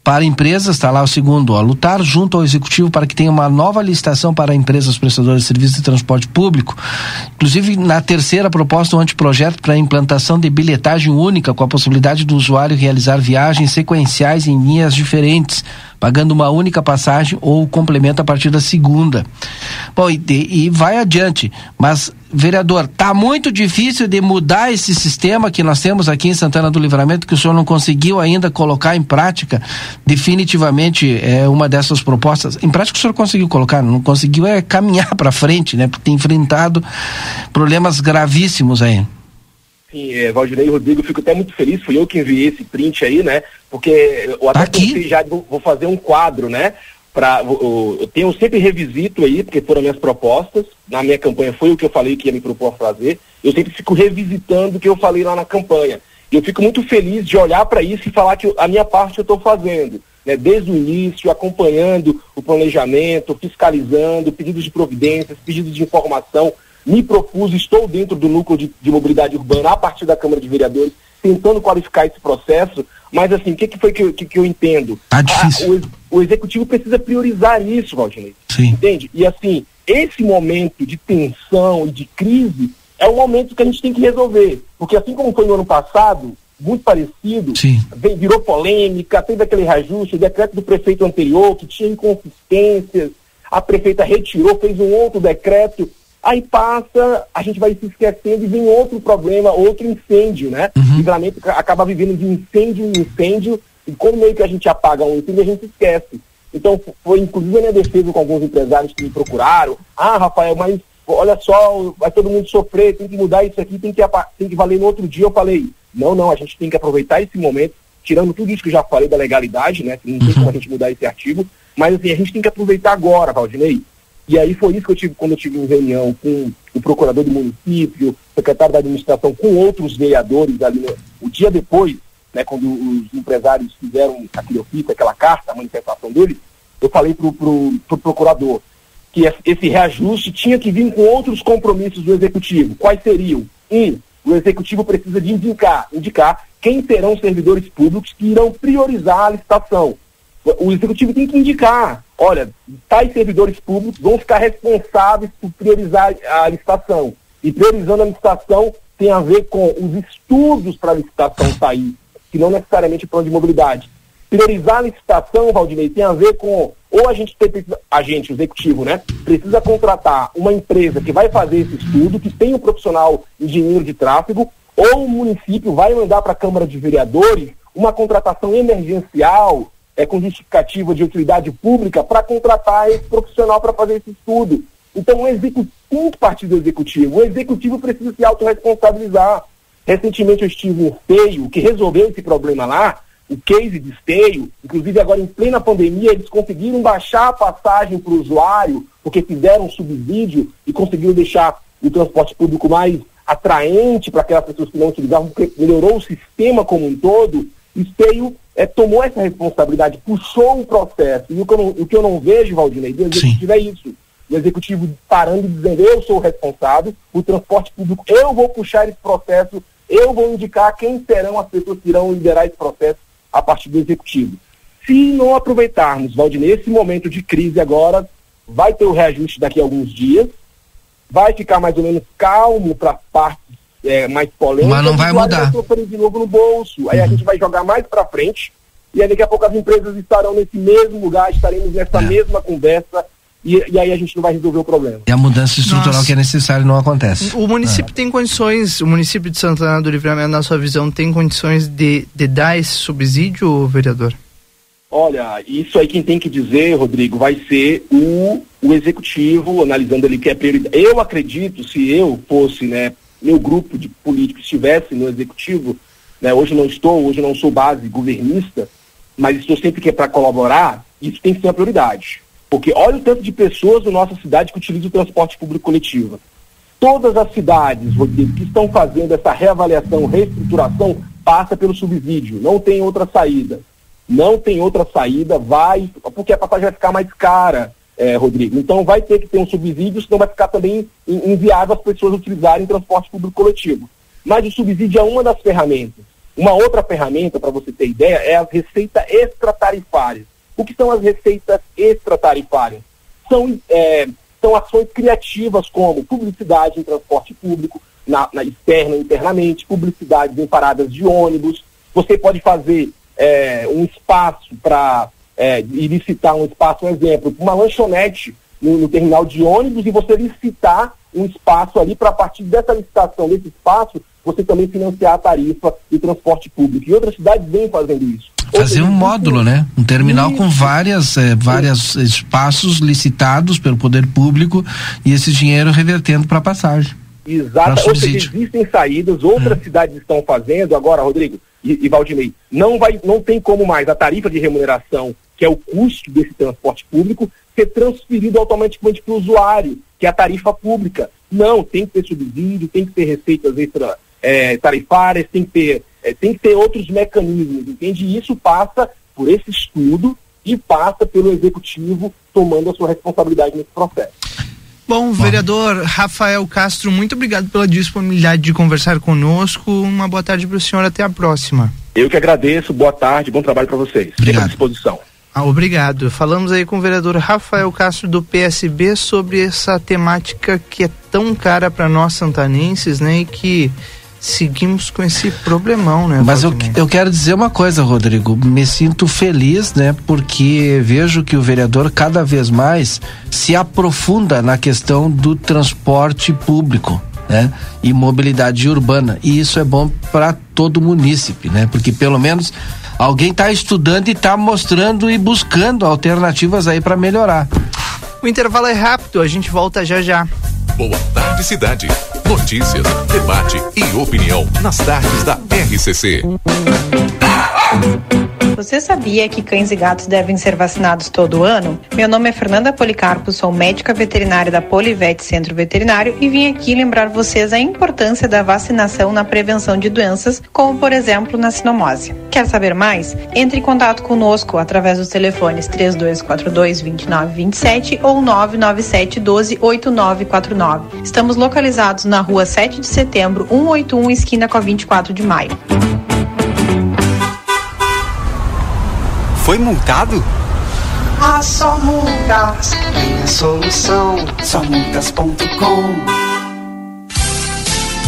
para empresas, está lá o segundo, a lutar junto ao executivo para que tenha uma nova licitação para empresas prestadoras de serviços de transporte público. Inclusive, na terceira proposta, um anteprojeto para a implantação de bilhetagem única, com a possibilidade do usuário realizar viagens sequenciais em linhas diferentes pagando uma única passagem ou complemento a partir da segunda. Bom, e, e vai adiante, mas vereador, tá muito difícil de mudar esse sistema que nós temos aqui em Santana do Livramento, que o senhor não conseguiu ainda colocar em prática definitivamente é uma dessas propostas. Em prática o senhor conseguiu colocar, não conseguiu é caminhar para frente, né? Porque tem enfrentado problemas gravíssimos aí. Sim, é, Valdinei Rodrigo, fico até muito feliz, fui eu que enviei esse print aí, né? Porque eu até tá pensei já vou fazer um quadro, né? Eu, eu tenho sempre revisito aí, porque foram minhas propostas, na minha campanha foi o que eu falei que ia me propor fazer, eu sempre fico revisitando o que eu falei lá na campanha. E eu fico muito feliz de olhar para isso e falar que a minha parte eu estou fazendo. Né, desde o início, acompanhando o planejamento, fiscalizando, pedidos de providências, pedidos de informação, me propus, estou dentro do núcleo de, de, mobilidade urbana a partir da Câmara de Vereadores, tentando qualificar esse processo, mas assim, o que, que foi que eu, que, que eu entendo? Tá difícil. Ah, o, o, executivo precisa priorizar isso, Valdinei. Sim. Entende? E assim, esse momento de tensão e de crise é o momento que a gente tem que resolver. Porque assim como foi no ano passado, muito parecido, vem, virou polêmica, teve aquele reajuste, o decreto do prefeito anterior, que tinha inconsistências, a prefeita retirou, fez um outro decreto Aí passa, a gente vai se esquecendo e vem outro problema, outro incêndio, né? Uhum. O livramento acaba vivendo de incêndio em incêndio, e quando meio que a gente apaga um incêndio, a gente esquece. Então, foi inclusive a minha defesa com alguns empresários que me procuraram. Ah, Rafael, mas olha só, vai todo mundo sofrer, tem que mudar isso aqui, tem que, tem que valer no outro dia. Eu falei, não, não, a gente tem que aproveitar esse momento, tirando tudo isso que eu já falei da legalidade, né? Não tem como a gente mudar esse artigo, mas assim, a gente tem que aproveitar agora, Valdinei. E aí foi isso que eu tive quando eu tive uma reunião com o procurador do município, o secretário da administração, com outros vereadores ali no, o dia depois, né, quando os empresários fizeram aquele ofício, aquela carta, a manifestação deles, eu falei pro, pro, pro procurador que esse- reajuste tinha que vir com outros compromissos do executivo. Quais seriam? Um, o executivo precisa de indicar, indicar quem serão os servidores públicos que irão priorizar a licitação. O o executivo tem que indicar, olha, tais servidores públicos vão ficar responsáveis por priorizar a licitação. E priorizando a licitação tem a ver com os estudos para a licitação sair, que não necessariamente o plano de mobilidade. Priorizar a licitação, Valdinei, tem a ver com, ou a gente, tem, a gente, o executivo, né, precisa contratar uma empresa que vai fazer esse estudo, que tem um profissional engenheiro de tráfego, ou o município vai mandar para a Câmara de Vereadores uma contratação emergencial, é, com justificativa de utilidade pública, para contratar esse profissional para fazer esse estudo. Então, o executivo, que partir do executivo. O executivo precisa se autorresponsabilizar. Recentemente eu estive em Esteio, que resolveu esse problema lá, o case de Esteio, inclusive agora em plena pandemia, eles conseguiram baixar a passagem para o usuário, porque fizeram um subsídio e conseguiram deixar o transporte público mais atraente para aquelas pessoas que não utilizavam, porque melhorou o sistema como um todo. Esteio é, tomou essa responsabilidade, puxou o processo. E o que eu não, o que eu não vejo, Valdinei, do executivo é isso. O executivo parando e dizendo, eu sou o responsável, o transporte público, eu vou puxar esse processo, eu vou indicar quem serão as pessoas que irão liderar esse processo a partir do executivo. Se não aproveitarmos, Valdinei, esse momento de crise agora, vai ter o reajuste daqui a alguns dias, vai ficar mais ou menos calmo para partes é, mais polêmicas. Mas não vai mudar. Vai sofrer de novo no bolso. Aí a gente vai jogar mais para frente e aí daqui a pouco as empresas estarão nesse mesmo lugar, estaremos nessa mesma conversa e, e aí a gente não vai resolver o problema. E a mudança estrutural Nossa. que é necessária não acontece. O município tem condições, o município de Santana do Livramento, na sua visão, tem condições de, de dar esse subsídio, vereador? Olha, isso aí quem tem que dizer, Rodrigo, vai ser o, o executivo, analisando ali que é prioridade. Eu acredito, se eu fosse, né, meu grupo de políticos estivesse no executivo, né, hoje não estou, hoje não sou base governista, mas estou sempre que é para colaborar, isso tem que ser uma prioridade. Porque olha o tanto de pessoas na nossa cidade que utilizam o transporte público coletivo. Todas as cidades, Rodrigo, que estão fazendo essa reavaliação, reestruturação, passa pelo subsídio, não tem outra saída. Não tem outra saída, vai, porque a passagem vai ficar mais cara, eh, Rodrigo. Então vai ter que ter um subsídio, senão vai ficar também in- inviável as pessoas utilizarem transporte público coletivo. Mas o subsídio é uma das ferramentas. Uma outra ferramenta, para você ter ideia, é a receita extratarifária. O que são as receitas extratarifárias? São, eh, são ações criativas como publicidade em transporte público, na, na externa e internamente, publicidades em paradas de ônibus. Você pode fazer eh, um espaço para é, e licitar um espaço, um exemplo, uma lanchonete no, no terminal de ônibus e você licitar um espaço ali para a partir dessa licitação, desse espaço, você também financiar a tarifa do transporte público. E outras cidades vêm fazendo isso. Fazer um módulo, né? Um terminal com várias, eh, várias espaços licitados pelo poder público e esse dinheiro revertendo para passagem. Exato. Pra Ou seja, subsídio. existem saídas, outras cidades estão fazendo. Agora, Rodrigo e, e Valdinei, não, vai, não tem como mais a tarifa de remuneração, que é o custo desse transporte público, ser transferido automaticamente para o usuário, que é a tarifa pública. Não, tem que ter subsídio, tem que ter receitas extra eh, tarifárias, tem que ter, eh, tem que ter outros mecanismos, entende? E isso passa por esse estudo e passa pelo executivo tomando a sua responsabilidade nesse processo. Bom, vereador Rafael Castro, muito obrigado pela disponibilidade de conversar conosco. Uma boa tarde para o senhor, até a próxima. Eu que agradeço, boa tarde, bom trabalho para vocês. Fico à disposição. Ah, obrigado. Falamos aí com o vereador Rafael Castro do PSB sobre essa temática que é tão cara para nós santanenses, né? E que seguimos com esse problemão, né? Mas eu, eu quero dizer uma coisa, Rodrigo. Me sinto feliz, né? Porque vejo que o vereador cada vez mais se aprofunda na questão do transporte público. Né? E mobilidade urbana. E isso é bom para todo munícipe, né? Porque pelo menos alguém está estudando e está mostrando e buscando alternativas aí para melhorar. O intervalo é rápido, a gente volta já já. Boa tarde, cidade. Notícias, debate e opinião nas tardes da RCC. Você sabia que cães e gatos devem ser vacinados todo ano? Meu nome é Fernanda Policarpo, sou médica veterinária da Polivete Centro Veterinário e vim aqui lembrar vocês a importância da vacinação na prevenção de doenças, como por exemplo na sinomose. Quer saber mais? Entre em contato conosco através dos telefones 3242 2927 ou 997 12 8949. Estamos localizados na rua 7 de setembro, 181, esquina com a 24 de maio. Foi multado? Ah, só multas tem a solução. Só multas.com.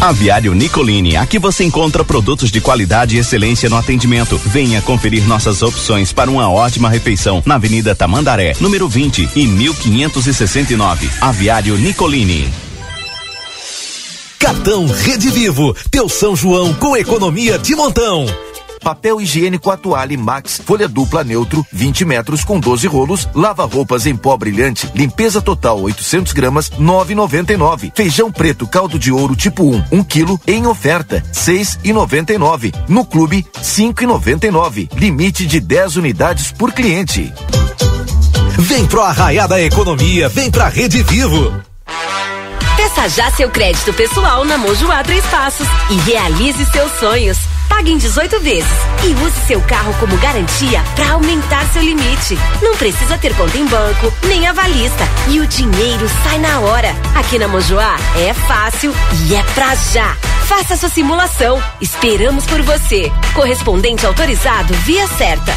Aviário Nicolini, aqui você encontra produtos de qualidade e excelência no atendimento. Venha conferir nossas opções para uma ótima refeição na Avenida Tamandaré, número 20 e 1569. Aviário Nicolini. Cartão Rede Vivo, teu São João com economia de montão. Papel higiênico Atuale Max, folha dupla neutro, 20 metros com 12 rolos, lava roupas em pó brilhante, limpeza total 800 gramas, 9,99. Feijão preto caldo de ouro tipo 1, 1 quilo em oferta, 6,99. No clube, 5,99. Limite de 10 unidades por cliente. Vem pro Arraiá da Economia, vem pra Rede Vivo. Peça já seu crédito pessoal na Mojoá Três Passos e realize seus sonhos. Pague em 18 vezes e use seu carro como garantia para aumentar seu limite. Não precisa ter conta em banco, nem avalista. E o dinheiro sai na hora. Aqui na Mojoá é fácil e é pra já. Faça sua simulação. Esperamos por você. Correspondente autorizado via certa.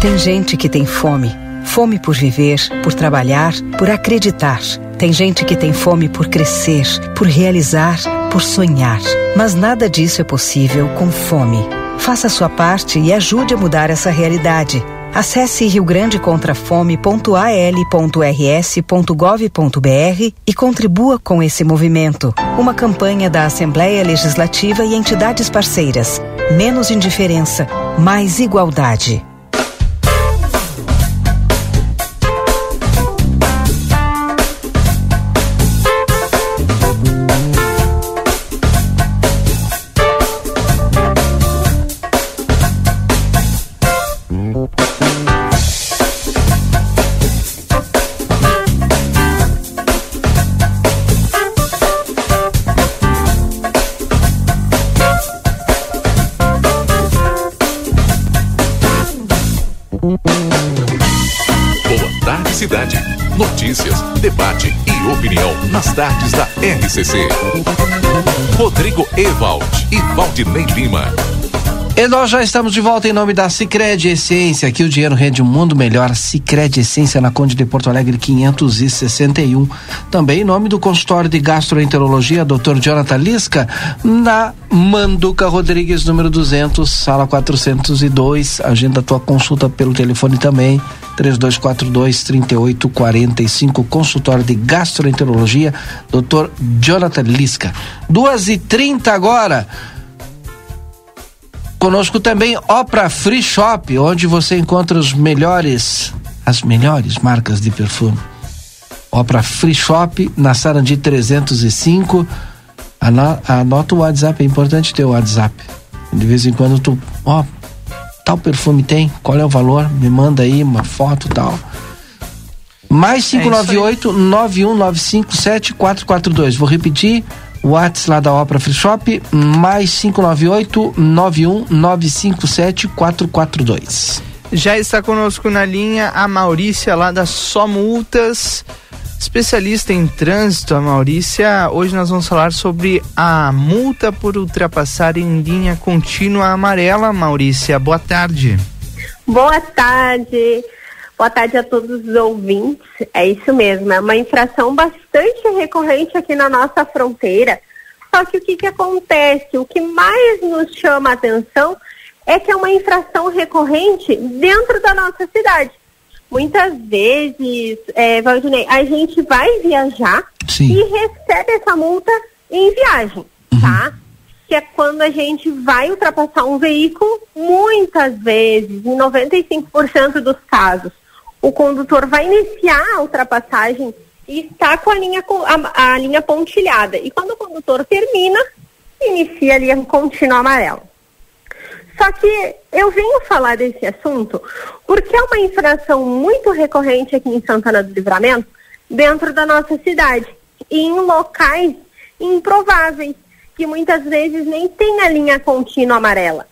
Tem gente que tem fome. Fome por viver, por trabalhar, por acreditar. Tem gente que tem fome por crescer, por realizar, por sonhar. Mas nada disso é possível com fome. Faça sua parte e ajude a mudar essa realidade. Acesse riograndecontrafome.al.rs.gov.br e contribua com esse movimento. Uma campanha da Assembleia Legislativa e entidades parceiras. Menos indiferença, mais igualdade. Tardes da RCC. Rodrigo Ewald e Valdinei Lima. E nós já estamos de volta em nome da Cicred Essência. Aqui o dinheiro rende um mundo melhor. Cicred Essência na Conde de Porto Alegre 561. Também em nome do consultório de gastroenterologia Dr. Jonathan Lisca na Manduca Rodrigues número 200, sala 402. Agenda tua consulta pelo telefone também. 3242 3845 consultório de gastroenterologia Dr. Jonathan Lisca. Duas e trinta agora. Conosco também Opra Free Shop, onde você encontra os melhores, as melhores marcas de perfume. Opra Free Shop, na Sarandi 305. Ano- Anota o WhatsApp, é importante ter o WhatsApp. De vez em quando tu, ó, tal perfume tem, qual é o valor? Me manda aí uma foto tal. Mais 598 9195 7442. Vou repetir. WhatsApp lá da Opera Free Shop, mais 598 9195 7442. Já está conosco na linha a Maurícia lá da Só Multas, especialista em trânsito. A Maurícia, hoje nós vamos falar sobre a multa por ultrapassar em linha contínua amarela. Maurícia, boa tarde. Boa tarde. Boa tarde a todos os ouvintes. É isso mesmo, é uma infração bastante recorrente aqui na nossa fronteira. Só que o que, que acontece? O que mais nos chama a atenção é que é uma infração recorrente dentro da nossa cidade. Muitas vezes, é, Valdinei, a gente vai viajar e recebe essa multa em viagem, tá? Que é quando a gente vai ultrapassar um veículo, muitas vezes, em 95% dos casos, o condutor vai iniciar a ultrapassagem e está com a linha, a, a linha pontilhada. E quando o condutor termina, inicia a contínuo amarelo. Só que eu venho falar desse assunto porque é uma infração muito recorrente aqui em Santana do Livramento, dentro da nossa cidade, e em locais improváveis, que muitas vezes nem tem a linha contínua amarela.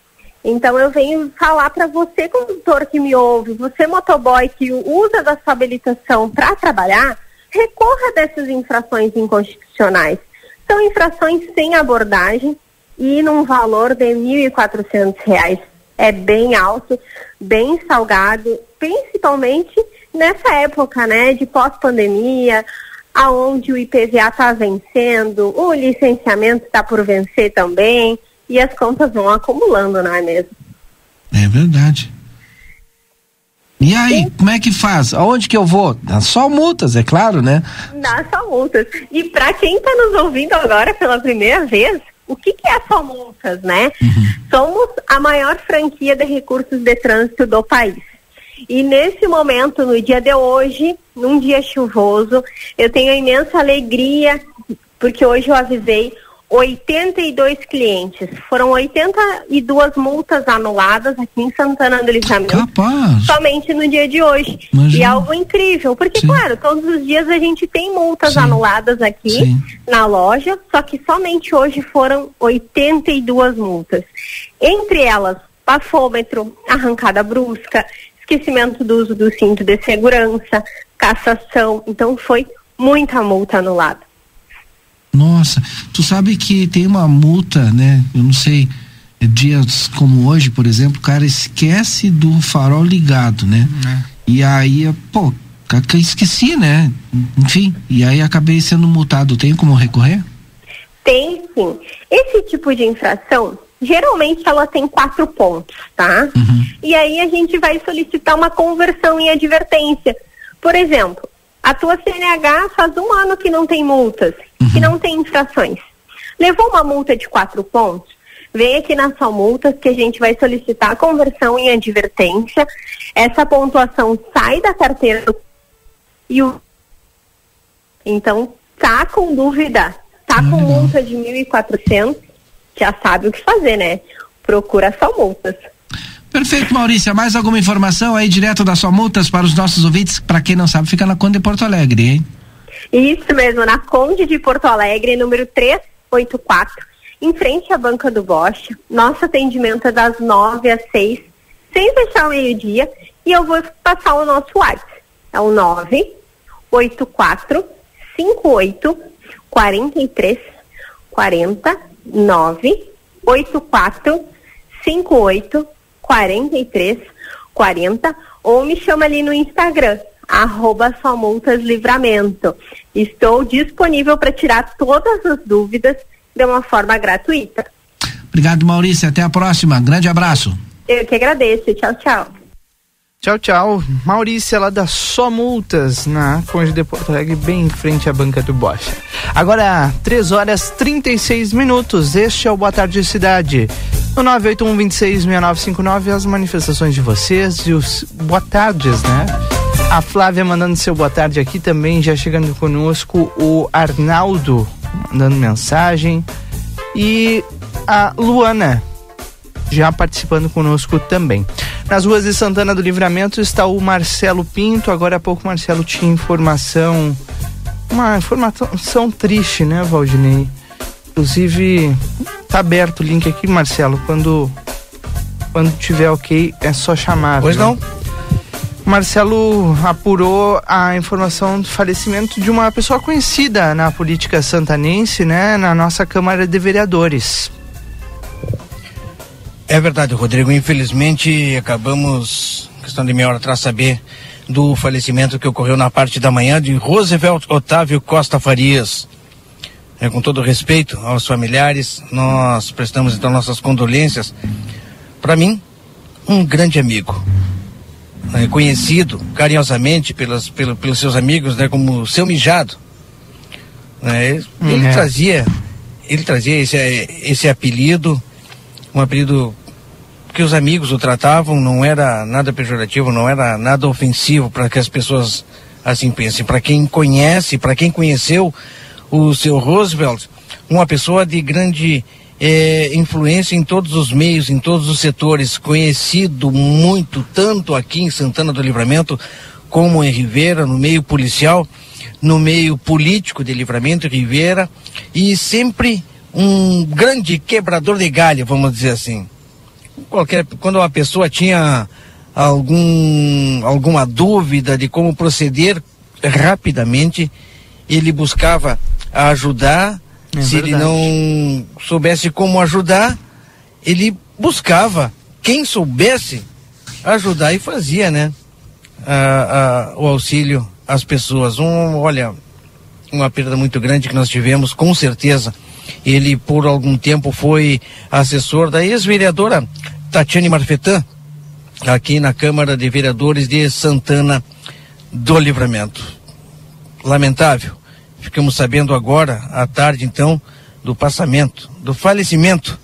Então eu venho falar para você, condutor que me ouve, você motoboy que usa da sua habilitação para trabalhar, recorra dessas infrações inconstitucionais. São infrações sem abordagem e num valor de R$ 1.400. É bem alto, bem salgado, principalmente nessa época, né, de pós-pandemia, aonde o IPVA está vencendo, o licenciamento está por vencer também, e as contas vão acumulando, não é mesmo? É verdade. E aí, como é que faz? Aonde que eu vou? Ah, Só multas, é claro, né? Dá só multas. E para quem está nos ouvindo agora pela primeira vez, o que, que é só multas, né? Somos a maior franquia de recursos de trânsito do país. E nesse momento, no dia de hoje, num dia chuvoso, eu tenho a imensa alegria, porque hoje eu avisei 82 clientes. Foram 82 multas anuladas aqui em Santana do Livramento. Somente no dia de hoje. E é algo incrível, porque, claro, todos os dias a gente tem multas anuladas aqui na loja, só que somente hoje foram 82 multas. Entre elas, bafômetro, arrancada brusca, esquecimento do uso do cinto de segurança, cassação. Então foi muita multa anulada. Nossa, tu sabe que tem uma multa, né? Eu não sei, é dias como hoje, por exemplo, o cara esquece do farol ligado, né? E aí, pô, esqueci, né? Enfim, e aí acabei sendo multado. Tem como recorrer? Tem sim. Esse tipo de infração, geralmente ela tem quatro pontos, tá? E aí a gente vai solicitar uma conversão em advertência. Por exemplo, a tua CNH faz um ano que não tem multas, que não tem infrações. Levou uma multa de quatro pontos? Vem aqui na sua multa que a gente vai solicitar a conversão em advertência. Essa pontuação sai da carteira do e o então, tá com dúvida, tá com multa de 1.400, já sabe o que fazer, né? Procura só multas. Perfeito, Maurícia. Mais alguma informação aí direto da sua multas para os nossos ouvintes? Para quem não sabe, fica na Conde de Porto Alegre, hein? Isso mesmo, na Conde de Porto Alegre, número 384, em frente à banca do Bosch. Nosso atendimento é das 9 às 6, sem fechar o meio-dia, e eu vou passar o nosso WhatsApp. É o 984 58 43 40 984 58 43 40 ou me chama ali no Instagram, arroba só multas livramento. Estou disponível para tirar todas as dúvidas de uma forma gratuita. Obrigado, Maurícia. Até a próxima. Grande abraço. Eu que agradeço. Tchau, tchau. Tchau, tchau. Maurícia, lá da Só Multas, na Conde de Porto Alegre, bem em frente à banca do Bosch. Agora, 3 horas 36 minutos. Este é o Boa Tarde Cidade. No 981-266959, as manifestações de vocês e os boa tardes, né? A Flávia mandando seu boa tarde aqui também, já chegando conosco o Arnaldo mandando mensagem e a Luana já participando conosco também. Nas ruas de Santana do Livramento está o Marcelo Pinto. Agora há pouco, Marcelo tinha informação, uma informação triste, né, Valdinei? Inclusive, tá aberto o link aqui, Marcelo. Quando, quando tiver ok, é só chamar. Pois né? não. Marcelo apurou a informação do falecimento de uma pessoa conhecida na política santanense, né, na nossa Câmara de Vereadores. É verdade, Rodrigo. Infelizmente, acabamos, questão de meia hora atrás, saber do falecimento que ocorreu na parte da manhã de Roosevelt Otávio Costa Farias. É, com todo respeito aos familiares, nós prestamos então nossas condolências. Para mim, um grande amigo. Né, conhecido carinhosamente pelas, pelo- pelos seus amigos né, como seu mijado. né, ele ele Hum, é. trazia ele trazia esse, esse apelido, um apelido que os amigos o tratavam, não era nada pejorativo, não era nada ofensivo para que as pessoas assim pensem. Para quem conhece, para quem conheceu o seu Roosevelt, uma pessoa de grande é, influência em todos os meios, em todos os setores, conhecido muito, tanto aqui em Santana do Livramento, como em Rivera, no meio policial, no meio político de Livramento Rivera, e sempre um grande quebrador de galho, vamos dizer assim. Qualquer, quando uma pessoa tinha algum, alguma dúvida de como proceder, rapidamente ele buscava ajudar. É Se verdade. ele não soubesse como ajudar, ele buscava quem soubesse ajudar e fazia, né? o auxílio às pessoas. Um, olha, uma perda muito grande que nós tivemos, com certeza. Ele, por algum tempo, foi assessor da ex-vereadora Tatiane Marfetan, aqui na Câmara de Vereadores de Santana do Livramento. Lamentável. Ficamos sabendo agora, à tarde, então, do passamento, do falecimento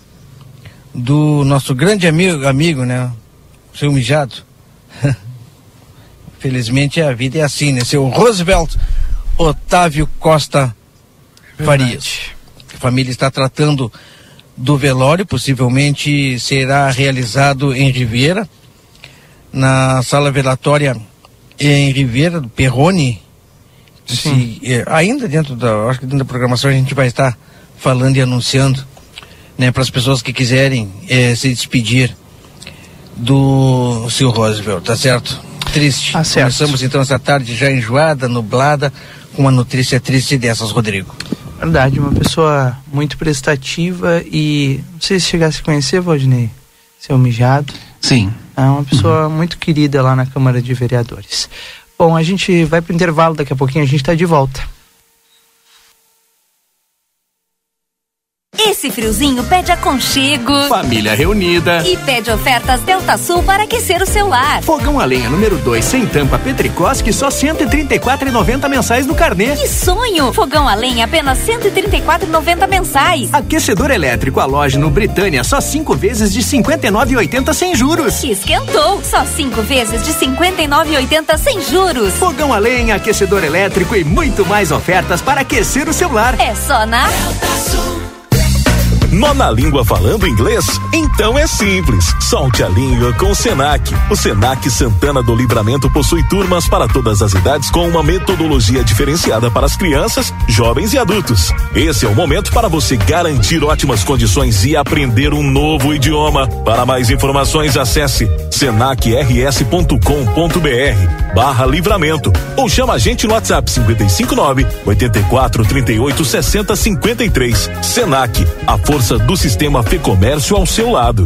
do nosso grande amigo, amigo né? Seu Mijado. Felizmente a vida é assim, né? Seu Roosevelt Otávio Costa Farias. A família está tratando do velório, possivelmente será realizado em Ribeira, na sala velatória em Ribeira, do Perrone. Se, é, ainda dentro da, acho que dentro da programação a gente vai estar falando e anunciando, né, para as pessoas que quiserem é, se despedir do seu Roosevelt, tá certo? triste. Ah, Começamos então essa tarde já enjoada, nublada, com uma notícia triste dessas, Rodrigo. Verdade, uma pessoa muito prestativa e não sei se chegasse a conhecer, Valdinei, seu mijado. Sim. É uma pessoa uhum. muito querida lá na Câmara de Vereadores. Bom, a gente vai para o intervalo, daqui a pouquinho a gente está de volta. Esse friozinho pede aconchego. Família reunida. E pede ofertas Delta Sul para aquecer o seu lar. Fogão a lenha número 2 sem tampa Petricosque só 134,90 mensais no carnê. Que sonho! Fogão a lenha apenas 134,90 mensais. Aquecedor elétrico a loja no Britânia só 5 vezes de 59,80 sem juros. Esquentou! Só 5 vezes de 59,80 sem juros. Fogão a lenha, aquecedor elétrico e muito mais ofertas para aquecer o seu lar. É só na Delta Sul. Nó na língua falando inglês? Então é simples. Solte a língua com o Senac. O Senac Santana do Livramento possui turmas para todas as idades com uma metodologia diferenciada para as crianças, jovens e adultos. Esse é o momento para você garantir ótimas condições e aprender um novo idioma. Para mais informações, acesse senacrs.com.br barra livramento ou chama a gente no WhatsApp 559 84 38 60 53. Senac, a força força do sistema Fê Comércio ao seu lado.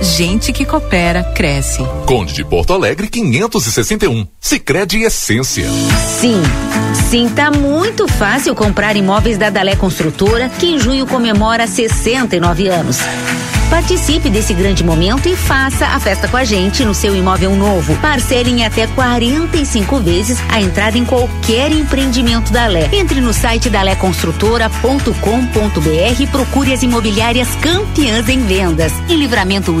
gente que coopera cresce. Conde de Porto Alegre 561. Sicredi Essência. Sim, sim, tá muito fácil comprar imóveis da Dalé Construtora, que em junho comemora 69 anos. Participe desse grande momento e faça a festa com a gente no seu imóvel novo. Parcele em até 45 vezes a entrada em qualquer empreendimento da Lé. Entre no site daléconstrutora.com.br e procure as imobiliárias campeãs em vendas. Em Livramento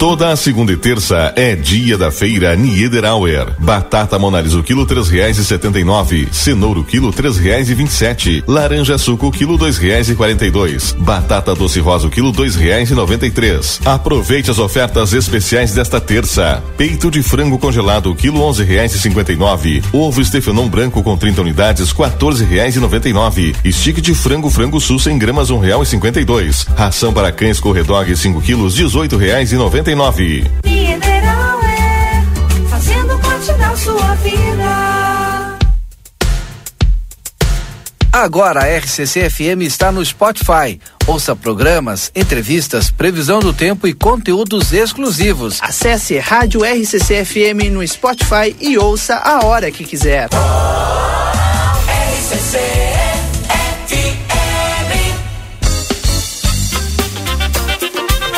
Toda a segunda e terça é dia da feira Niederauer. Batata Monalisa o quilo três reais e setenta e nove. Cenouro quilo três reais e vinte e sete. Laranja suco quilo dois reais e quarenta e dois. Batata doce rosa o quilo dois reais e noventa e três. Aproveite as ofertas especiais desta terça. Peito de frango congelado quilo onze reais e cinquenta e nove. Ovo Stefanon branco com 30 unidades quatorze reais e noventa e nove. Stick de frango frango sul 100 gramas um real e cinquenta e dois. Ração para cães corredog 5 quilos dezoito reais e noventa Mineral é fazendo parte da sua vida. Agora a RCC FM está no Spotify. Ouça programas, entrevistas, previsão do tempo e conteúdos exclusivos. Acesse Rádio RCC FM no Spotify e ouça a hora que quiser. RCC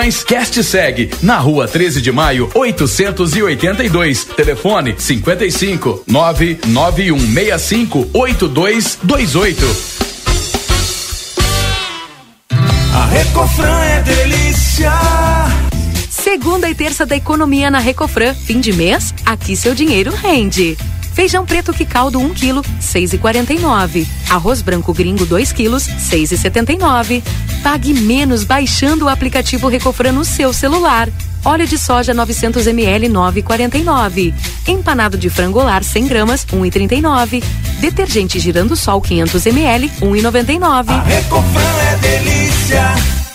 Cast segue na rua 13 de maio, 882. Telefone 55 99165 8228. A Recofran é delícia. Segunda e terça da economia na Recofran. Fim de mês, aqui seu dinheiro rende. Feijão preto que caldo 1 kg, 6,49. Arroz branco gringo 2 kg, 6,79. Pague menos baixando o aplicativo Recofran no seu celular. Óleo de soja 900 ml 9,49. Empanado de frangolar 100 gramas 1,39. Detergente girando sol 500 ml 1,99. Recofran é delícia.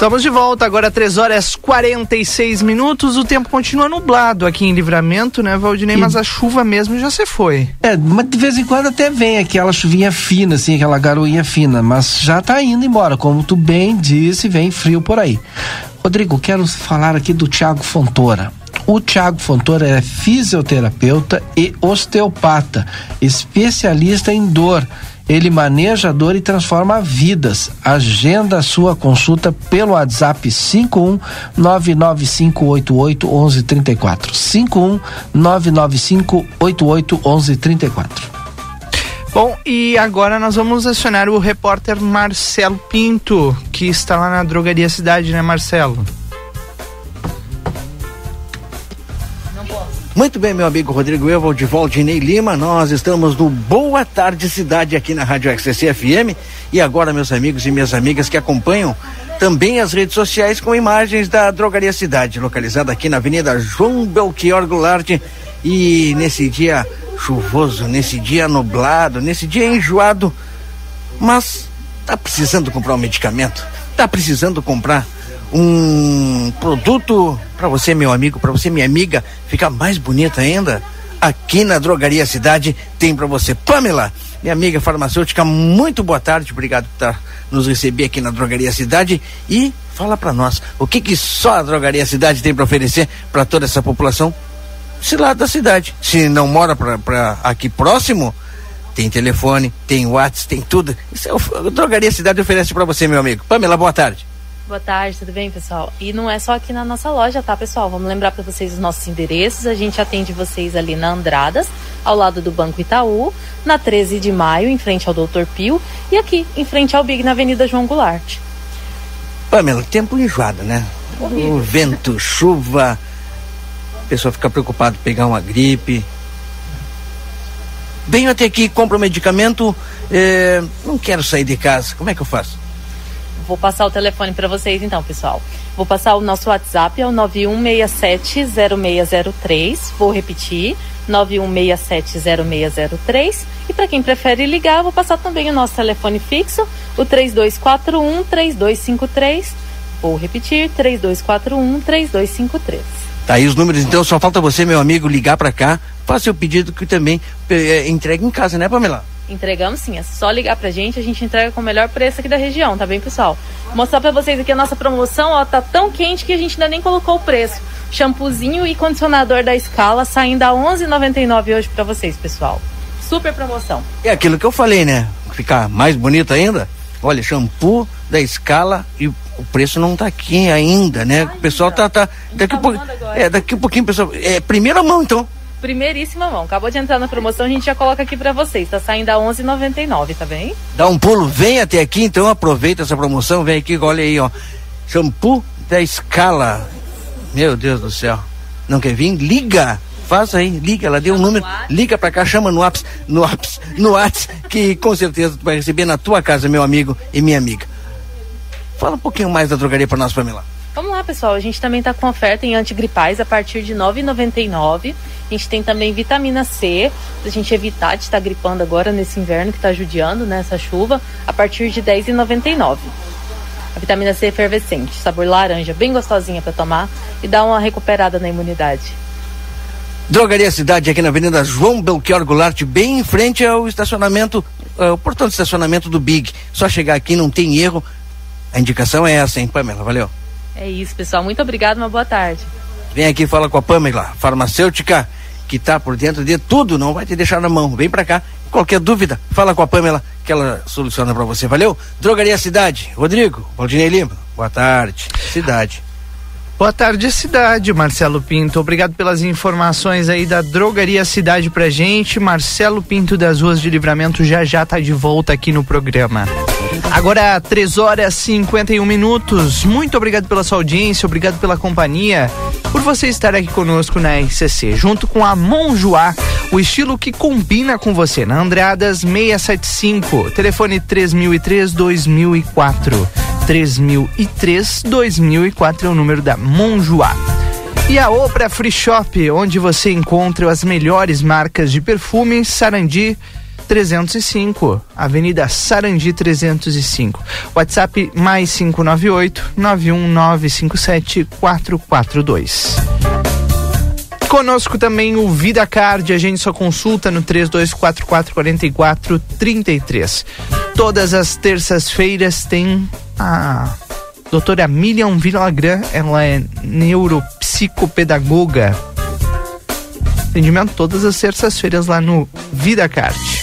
Estamos de volta, agora 3 horas 46 minutos. O tempo continua nublado aqui em Livramento, né, Valdinei? Mas a chuva mesmo já se foi. É, mas de vez em quando até vem aquela chuvinha fina, assim, aquela garoinha fina, mas já tá indo embora. Como tu bem disse, vem frio por aí. Rodrigo, quero falar aqui do Thiago Fontoura. O Tiago Fontoura é fisioterapeuta e osteopata, especialista em dor. Ele maneja a dor e transforma vidas. Agenda a sua consulta pelo WhatsApp 51 99588 1134. 51 99588 1134. Bom, e agora nós vamos acionar o repórter Marcelo Pinto, que está lá na Drogaria Cidade, né, Marcelo? Muito bem, meu amigo Rodrigo Evald, Valdinei Lima, nós estamos no Boa Tarde Cidade aqui na Rádio XCC FM e agora, meus amigos e minhas amigas que acompanham também as redes sociais com imagens da Drogaria Cidade, localizada aqui na Avenida João Belchior Goulart. E nesse dia chuvoso, nesse dia nublado, nesse dia enjoado, mas tá precisando comprar um medicamento, tá precisando comprar um produto para você, meu amigo, para você, minha amiga, ficar mais bonita ainda? Aqui na Drogaria Cidade tem para você. Pamela, minha amiga farmacêutica, muito boa tarde, obrigado por estar nos receber aqui na Drogaria Cidade e fala para nós, o que que só a Drogaria Cidade tem para oferecer para toda essa população? Se lá da cidade, se não mora para aqui próximo, tem telefone, tem WhatsApp, tem tudo. Isso é a Drogaria Cidade oferece para você, meu amigo. Pamela, boa tarde. Boa tarde, tudo bem, pessoal? E não é só aqui na nossa loja, tá, pessoal? Vamos lembrar para vocês os nossos endereços. A gente atende vocês ali na Andradas, ao lado do Banco Itaú, na 13 de maio, em frente ao Doutor Pio, e aqui, em frente ao Big, na Avenida João Goulart. Pamela, tempo enjoado, né? Horrível. O vento, chuva, a pessoa fica preocupada em pegar uma gripe. Venho até aqui, compro medicamento, eh, não quero sair de casa. Como é que eu faço? Vou passar o telefone para vocês então, pessoal. Vou passar o nosso WhatsApp, é o 91670603. Vou repetir, 91670603. E para quem prefere ligar, vou passar também o nosso telefone fixo, o 3241-3253. Vou repetir, 3241-3253. Tá aí os números, então só falta você, meu amigo, ligar para cá, faça o pedido que também eh, entregue em casa, né, Pamela? Entregamos sim, é só ligar pra gente, a gente entrega com o melhor preço aqui da região, tá bem, pessoal? Vou mostrar pra vocês aqui a nossa promoção, ó, tá tão quente que a gente ainda nem colocou o preço. Shampoozinho e condicionador da Escala saindo a 11,99 hoje pra vocês, pessoal. Super promoção. É aquilo que eu falei, né? Ficar mais bonito ainda. Olha, shampoo da escala e o preço não tá aqui ainda, né? o pessoal tá, tá daqui, um pouco, é, daqui um pouquinho, pessoal. É primeira mão, então. Primeiríssima mão. Acabou de entrar na promoção, a gente já coloca aqui pra vocês. Tá saindo a 11,99, tá bem? Dá um pulo, vem até aqui, então aproveita essa promoção, vem aqui, olha aí, ó. Shampoo da escala. Meu Deus do céu. Não quer vir? Liga! Faz aí, liga, ela deu um número, liga pra cá, chama no apps, no apps, no apps, que com certeza tu vai receber na tua casa, meu amigo e minha amiga. Fala um pouquinho mais da drogaria pra nós, Pamela. Vamos lá, pessoal. A gente também tá com oferta em antigripais a partir de R$ 9,99. A gente tem também vitamina C, pra gente evitar de estar gripando agora nesse inverno que tá judiando, né, essa chuva, a partir de R$ 10,99. A vitamina C é efervescente, sabor laranja, bem gostosinha para tomar e dá uma recuperada na imunidade. Drogaria Cidade, aqui na Avenida João Belchior Goulart, bem em frente ao estacionamento, uh, o portão de estacionamento do Big. Só chegar aqui, não tem erro. A indicação é essa, hein, Pamela? Valeu. É isso, pessoal. Muito obrigado, uma boa tarde. Vem aqui fala com a Pamela, farmacêutica, que tá por dentro de tudo, não vai te deixar na mão. Vem pra cá. Qualquer dúvida, fala com a Pamela, que ela soluciona para você. Valeu? Drogaria Cidade. Rodrigo, Valdinei Lima. Boa tarde. Cidade. Boa tarde, cidade, Marcelo Pinto. Obrigado pelas informações aí da Drogaria Cidade pra gente. Marcelo Pinto das Ruas de Livramento já já tá de volta aqui no programa. Agora, 3 horas e 51 minutos. Muito obrigado pela sua audiência, obrigado pela companhia, por você estar aqui conosco na RCC, junto com a Monjoá, o estilo que combina com você, na Andradas 675, telefone 3003 2004. 3003 2004 é o número da Monjoá. E a Opra Free Shop, onde você encontra as melhores marcas de perfumes, Sarandi 305, Avenida Sarandi 305. WhatsApp mais 598 91957 442. Conosco também o Vida Card, a gente só consulta no 32444433. Todas as terças-feiras tem a doutora Miriam Villagrán, ela é neuropsicóloga psicopedagoga. Atendimento todas as terças-feiras lá no Vida Card.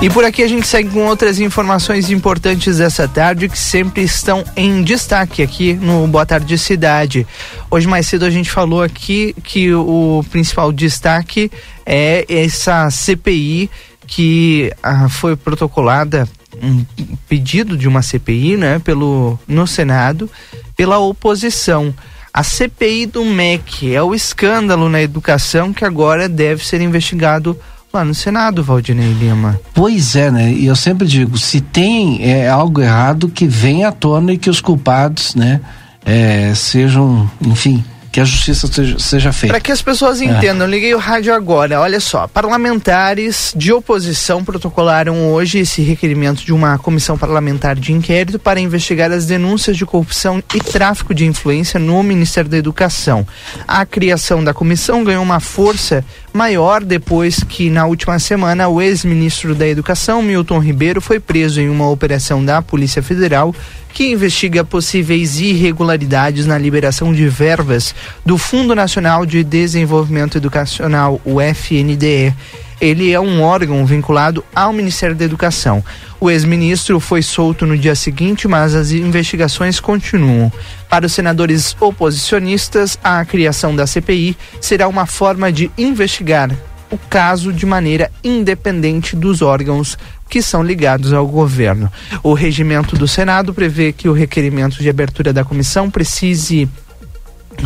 E por aqui a gente segue com outras informações importantes dessa tarde que sempre estão em destaque aqui no Boa Tarde Cidade. Hoje mais cedo a gente falou aqui que o principal destaque é essa CPI que ah, foi protocolada um pedido de uma CPI, né, pelo no Senado, pela oposição. A CPI do MEC é o escândalo na educação que agora deve ser investigado lá no Senado, Valdinei Lima. Pois é, né? E eu sempre digo, se tem é, algo errado, que venha à tona e que os culpados, né, é, sejam, enfim, que a justiça seja, seja feita. Para que as pessoas entendam, é. liguei o rádio agora. Olha só, parlamentares de oposição protocolaram hoje esse requerimento de uma comissão parlamentar de inquérito para investigar as denúncias de corrupção e tráfico de influência no Ministério da Educação. A criação da comissão ganhou uma força maior depois que na última semana o ex-ministro da Educação, Milton Ribeiro, foi preso em uma operação da Polícia Federal que investiga possíveis irregularidades na liberação de verbas do Fundo Nacional de Desenvolvimento Educacional, o FNDE. Ele é um órgão vinculado ao Ministério da Educação. O ex-ministro foi solto no dia seguinte, mas as investigações continuam. Para os senadores oposicionistas, a criação da CPI será uma forma de investigar o caso de maneira independente dos órgãos que são ligados ao governo. O regimento do Senado prevê que o requerimento de abertura da comissão precise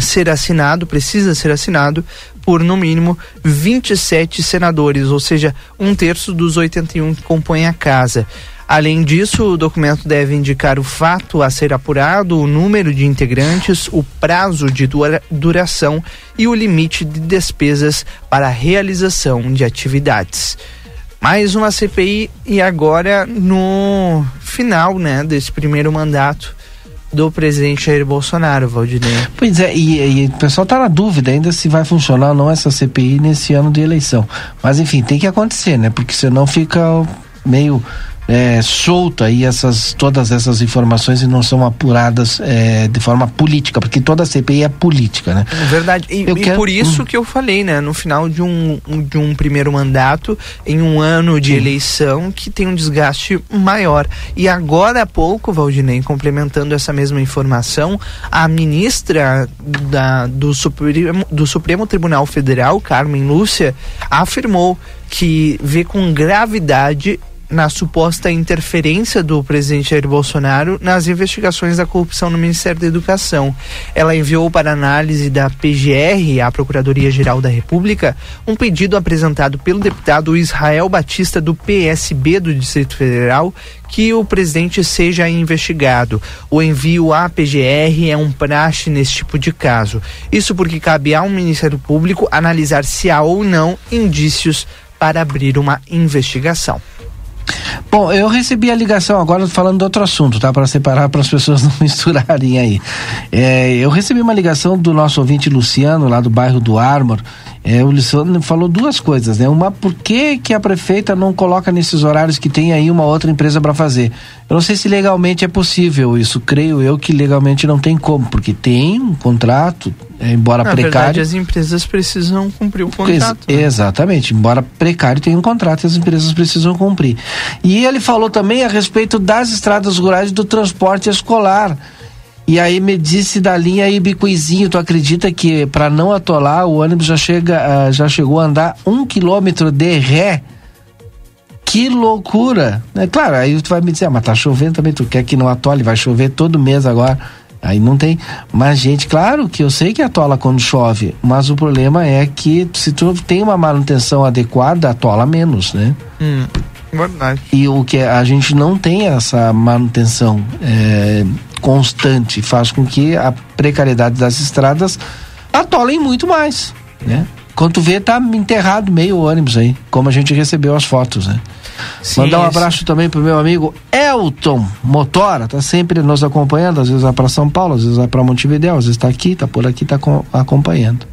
ser assinado, precisa ser assinado por no mínimo 27 senadores, ou seja, um terço dos 81 que compõem a casa. Além disso, o documento deve indicar o fato a ser apurado, o número de integrantes, o prazo de dura duração e o limite de despesas para a realização de atividades mais uma CPI e agora no final, né, desse primeiro mandato do presidente Jair Bolsonaro, Valdinei. Pois é, e, e, o pessoal tá na dúvida ainda se vai funcionar ou não essa CPI nesse ano de eleição. Mas enfim, tem que acontecer, né? Porque senão fica meio é, solta aí essas, todas essas informações e não são apuradas é, de forma política, porque toda a CPI é política, né? Verdade. E, e quero... por isso hum. que eu falei, né? No final de um, de um primeiro mandato, em um ano de Sim. eleição, que tem um desgaste maior. E agora há pouco, Valdinei, complementando essa mesma informação, a ministra da, do, Supremo, do Supremo Tribunal Federal, Carmen Lúcia, afirmou que vê com gravidade na suposta interferência do presidente Jair Bolsonaro nas investigações da corrupção no Ministério da Educação. Ela enviou para análise da PGR, a Procuradoria-Geral da República, um pedido apresentado pelo deputado Israel Batista do PSB do Distrito Federal que o presidente seja investigado. O envio à PGR é um praxe nesse tipo de caso. Isso porque cabe ao Ministério Público analisar se há ou não indícios para abrir uma investigação. Bom, eu recebi a ligação agora falando de outro assunto, tá? Para separar para as pessoas não misturarem aí. É, eu recebi uma ligação do nosso ouvinte Luciano, lá do bairro do Armor. É, o Luciano falou duas coisas, né? Uma, por que, que a prefeita não coloca nesses horários que tem aí uma outra empresa para fazer? Eu não sei se legalmente é possível isso. Creio eu que legalmente não tem como, porque tem um contrato, é, embora Na precário. Verdade, as empresas precisam cumprir o contrato. Ex né? Exatamente, embora precário tem um contrato, as empresas precisam cumprir. E ele falou também a respeito das estradas rurais do transporte escolar. E aí me disse da linha Ibicuizinho, tu acredita que para não atolar o ônibus já chega, uh, já chegou a andar um quilômetro de ré? Que loucura! É claro, aí tu vai me dizer, ah, mas tá chovendo também, tu quer que não atole, vai chover todo mês agora. Aí não tem. Mas, gente, claro que eu sei que atola quando chove, mas o problema é que se tu tem uma manutenção adequada, atola menos, né? Hum, verdade. E o que a gente não tem essa manutenção. É, constante faz com que a precariedade das estradas atolem muito mais, né? Quando tu vê, tá enterrado meio ônibus aí, como a gente recebeu as fotos, né? Sim, Mandar um abraço também pro meu amigo Elton Motora, tá sempre nos acompanhando, às vezes vai para São Paulo, às vezes vai para Montevidéu, às vezes tá aqui, tá por aqui, tá acompanhando.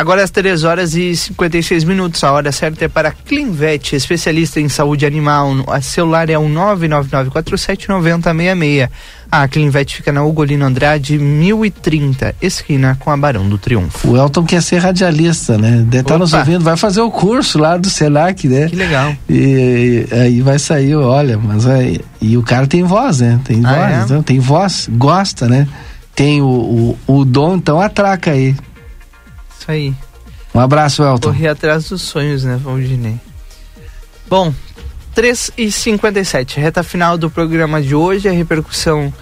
Agora às 3 horas e 56 minutos. A hora certa é para Clinvet, especialista em saúde animal. O celular é o 999479066. A Clinvet fica na Ugolino Andrade, 1030, esquina com a Barão do Triunfo. O Elton quer ser radialista, né? Deve estar nos ouvindo, vai fazer o curso lá do Senac, né? Que legal. E, e aí vai sair, olha, mas aí, e o cara tem voz, né? Tem Ah, voz, é? então, tem voz, gosta, né? Tem o, o, o dom, então atraca aí. Isso aí. Um abraço, Elton. Correr atrás dos sonhos, né, Valdinei? Bom, 3 e 57 reta final do programa de hoje. A repercussão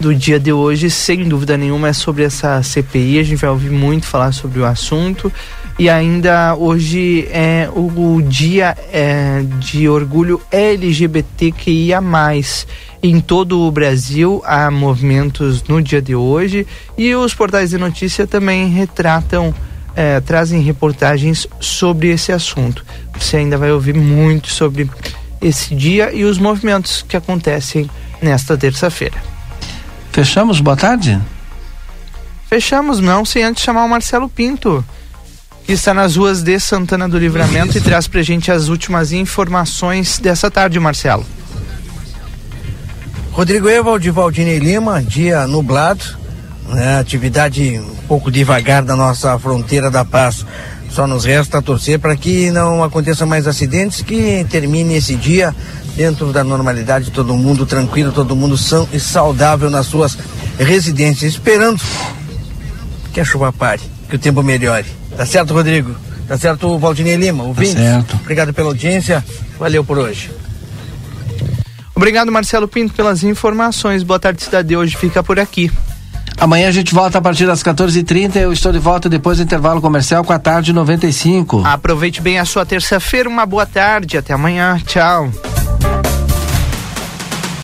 do dia de hoje, sem dúvida nenhuma, é sobre essa CPI. A gente vai ouvir muito falar sobre o assunto. E ainda hoje é o, o dia é, de orgulho LGBTQIA. Em todo o Brasil há movimentos no dia de hoje e os portais de notícia também retratam eh, trazem reportagens sobre esse assunto. Você ainda vai ouvir muito sobre esse dia e os movimentos que acontecem nesta terça-feira. Fechamos, boa tarde? Fechamos, não sem antes chamar o Marcelo Pinto, que está nas ruas de Santana do Livramento e traz pra gente as últimas informações dessa tarde, Marcelo. Rodrigo Evald, Valdinei Lima, dia nublado, né, atividade um pouco devagar da nossa fronteira da paz. Só nos resta torcer para que não aconteçam mais acidentes, que termine esse dia dentro da normalidade, todo mundo tranquilo, todo mundo são e saudável nas suas residências, esperando que a chuva pare, que o tempo melhore. Tá certo, Rodrigo? Tá certo, Valdinei Lima, ouvinte? certo. Obrigado pela audiência, valeu por hoje. Obrigado, Marcelo Pinto, pelas informações. Boa tarde, cidade. Hoje fica por aqui. Amanhã a gente volta a partir das 14h30. Eu estou de volta depois do intervalo comercial com a tarde 95. Aproveite bem a sua terça-feira. Uma boa tarde. Até amanhã. Tchau.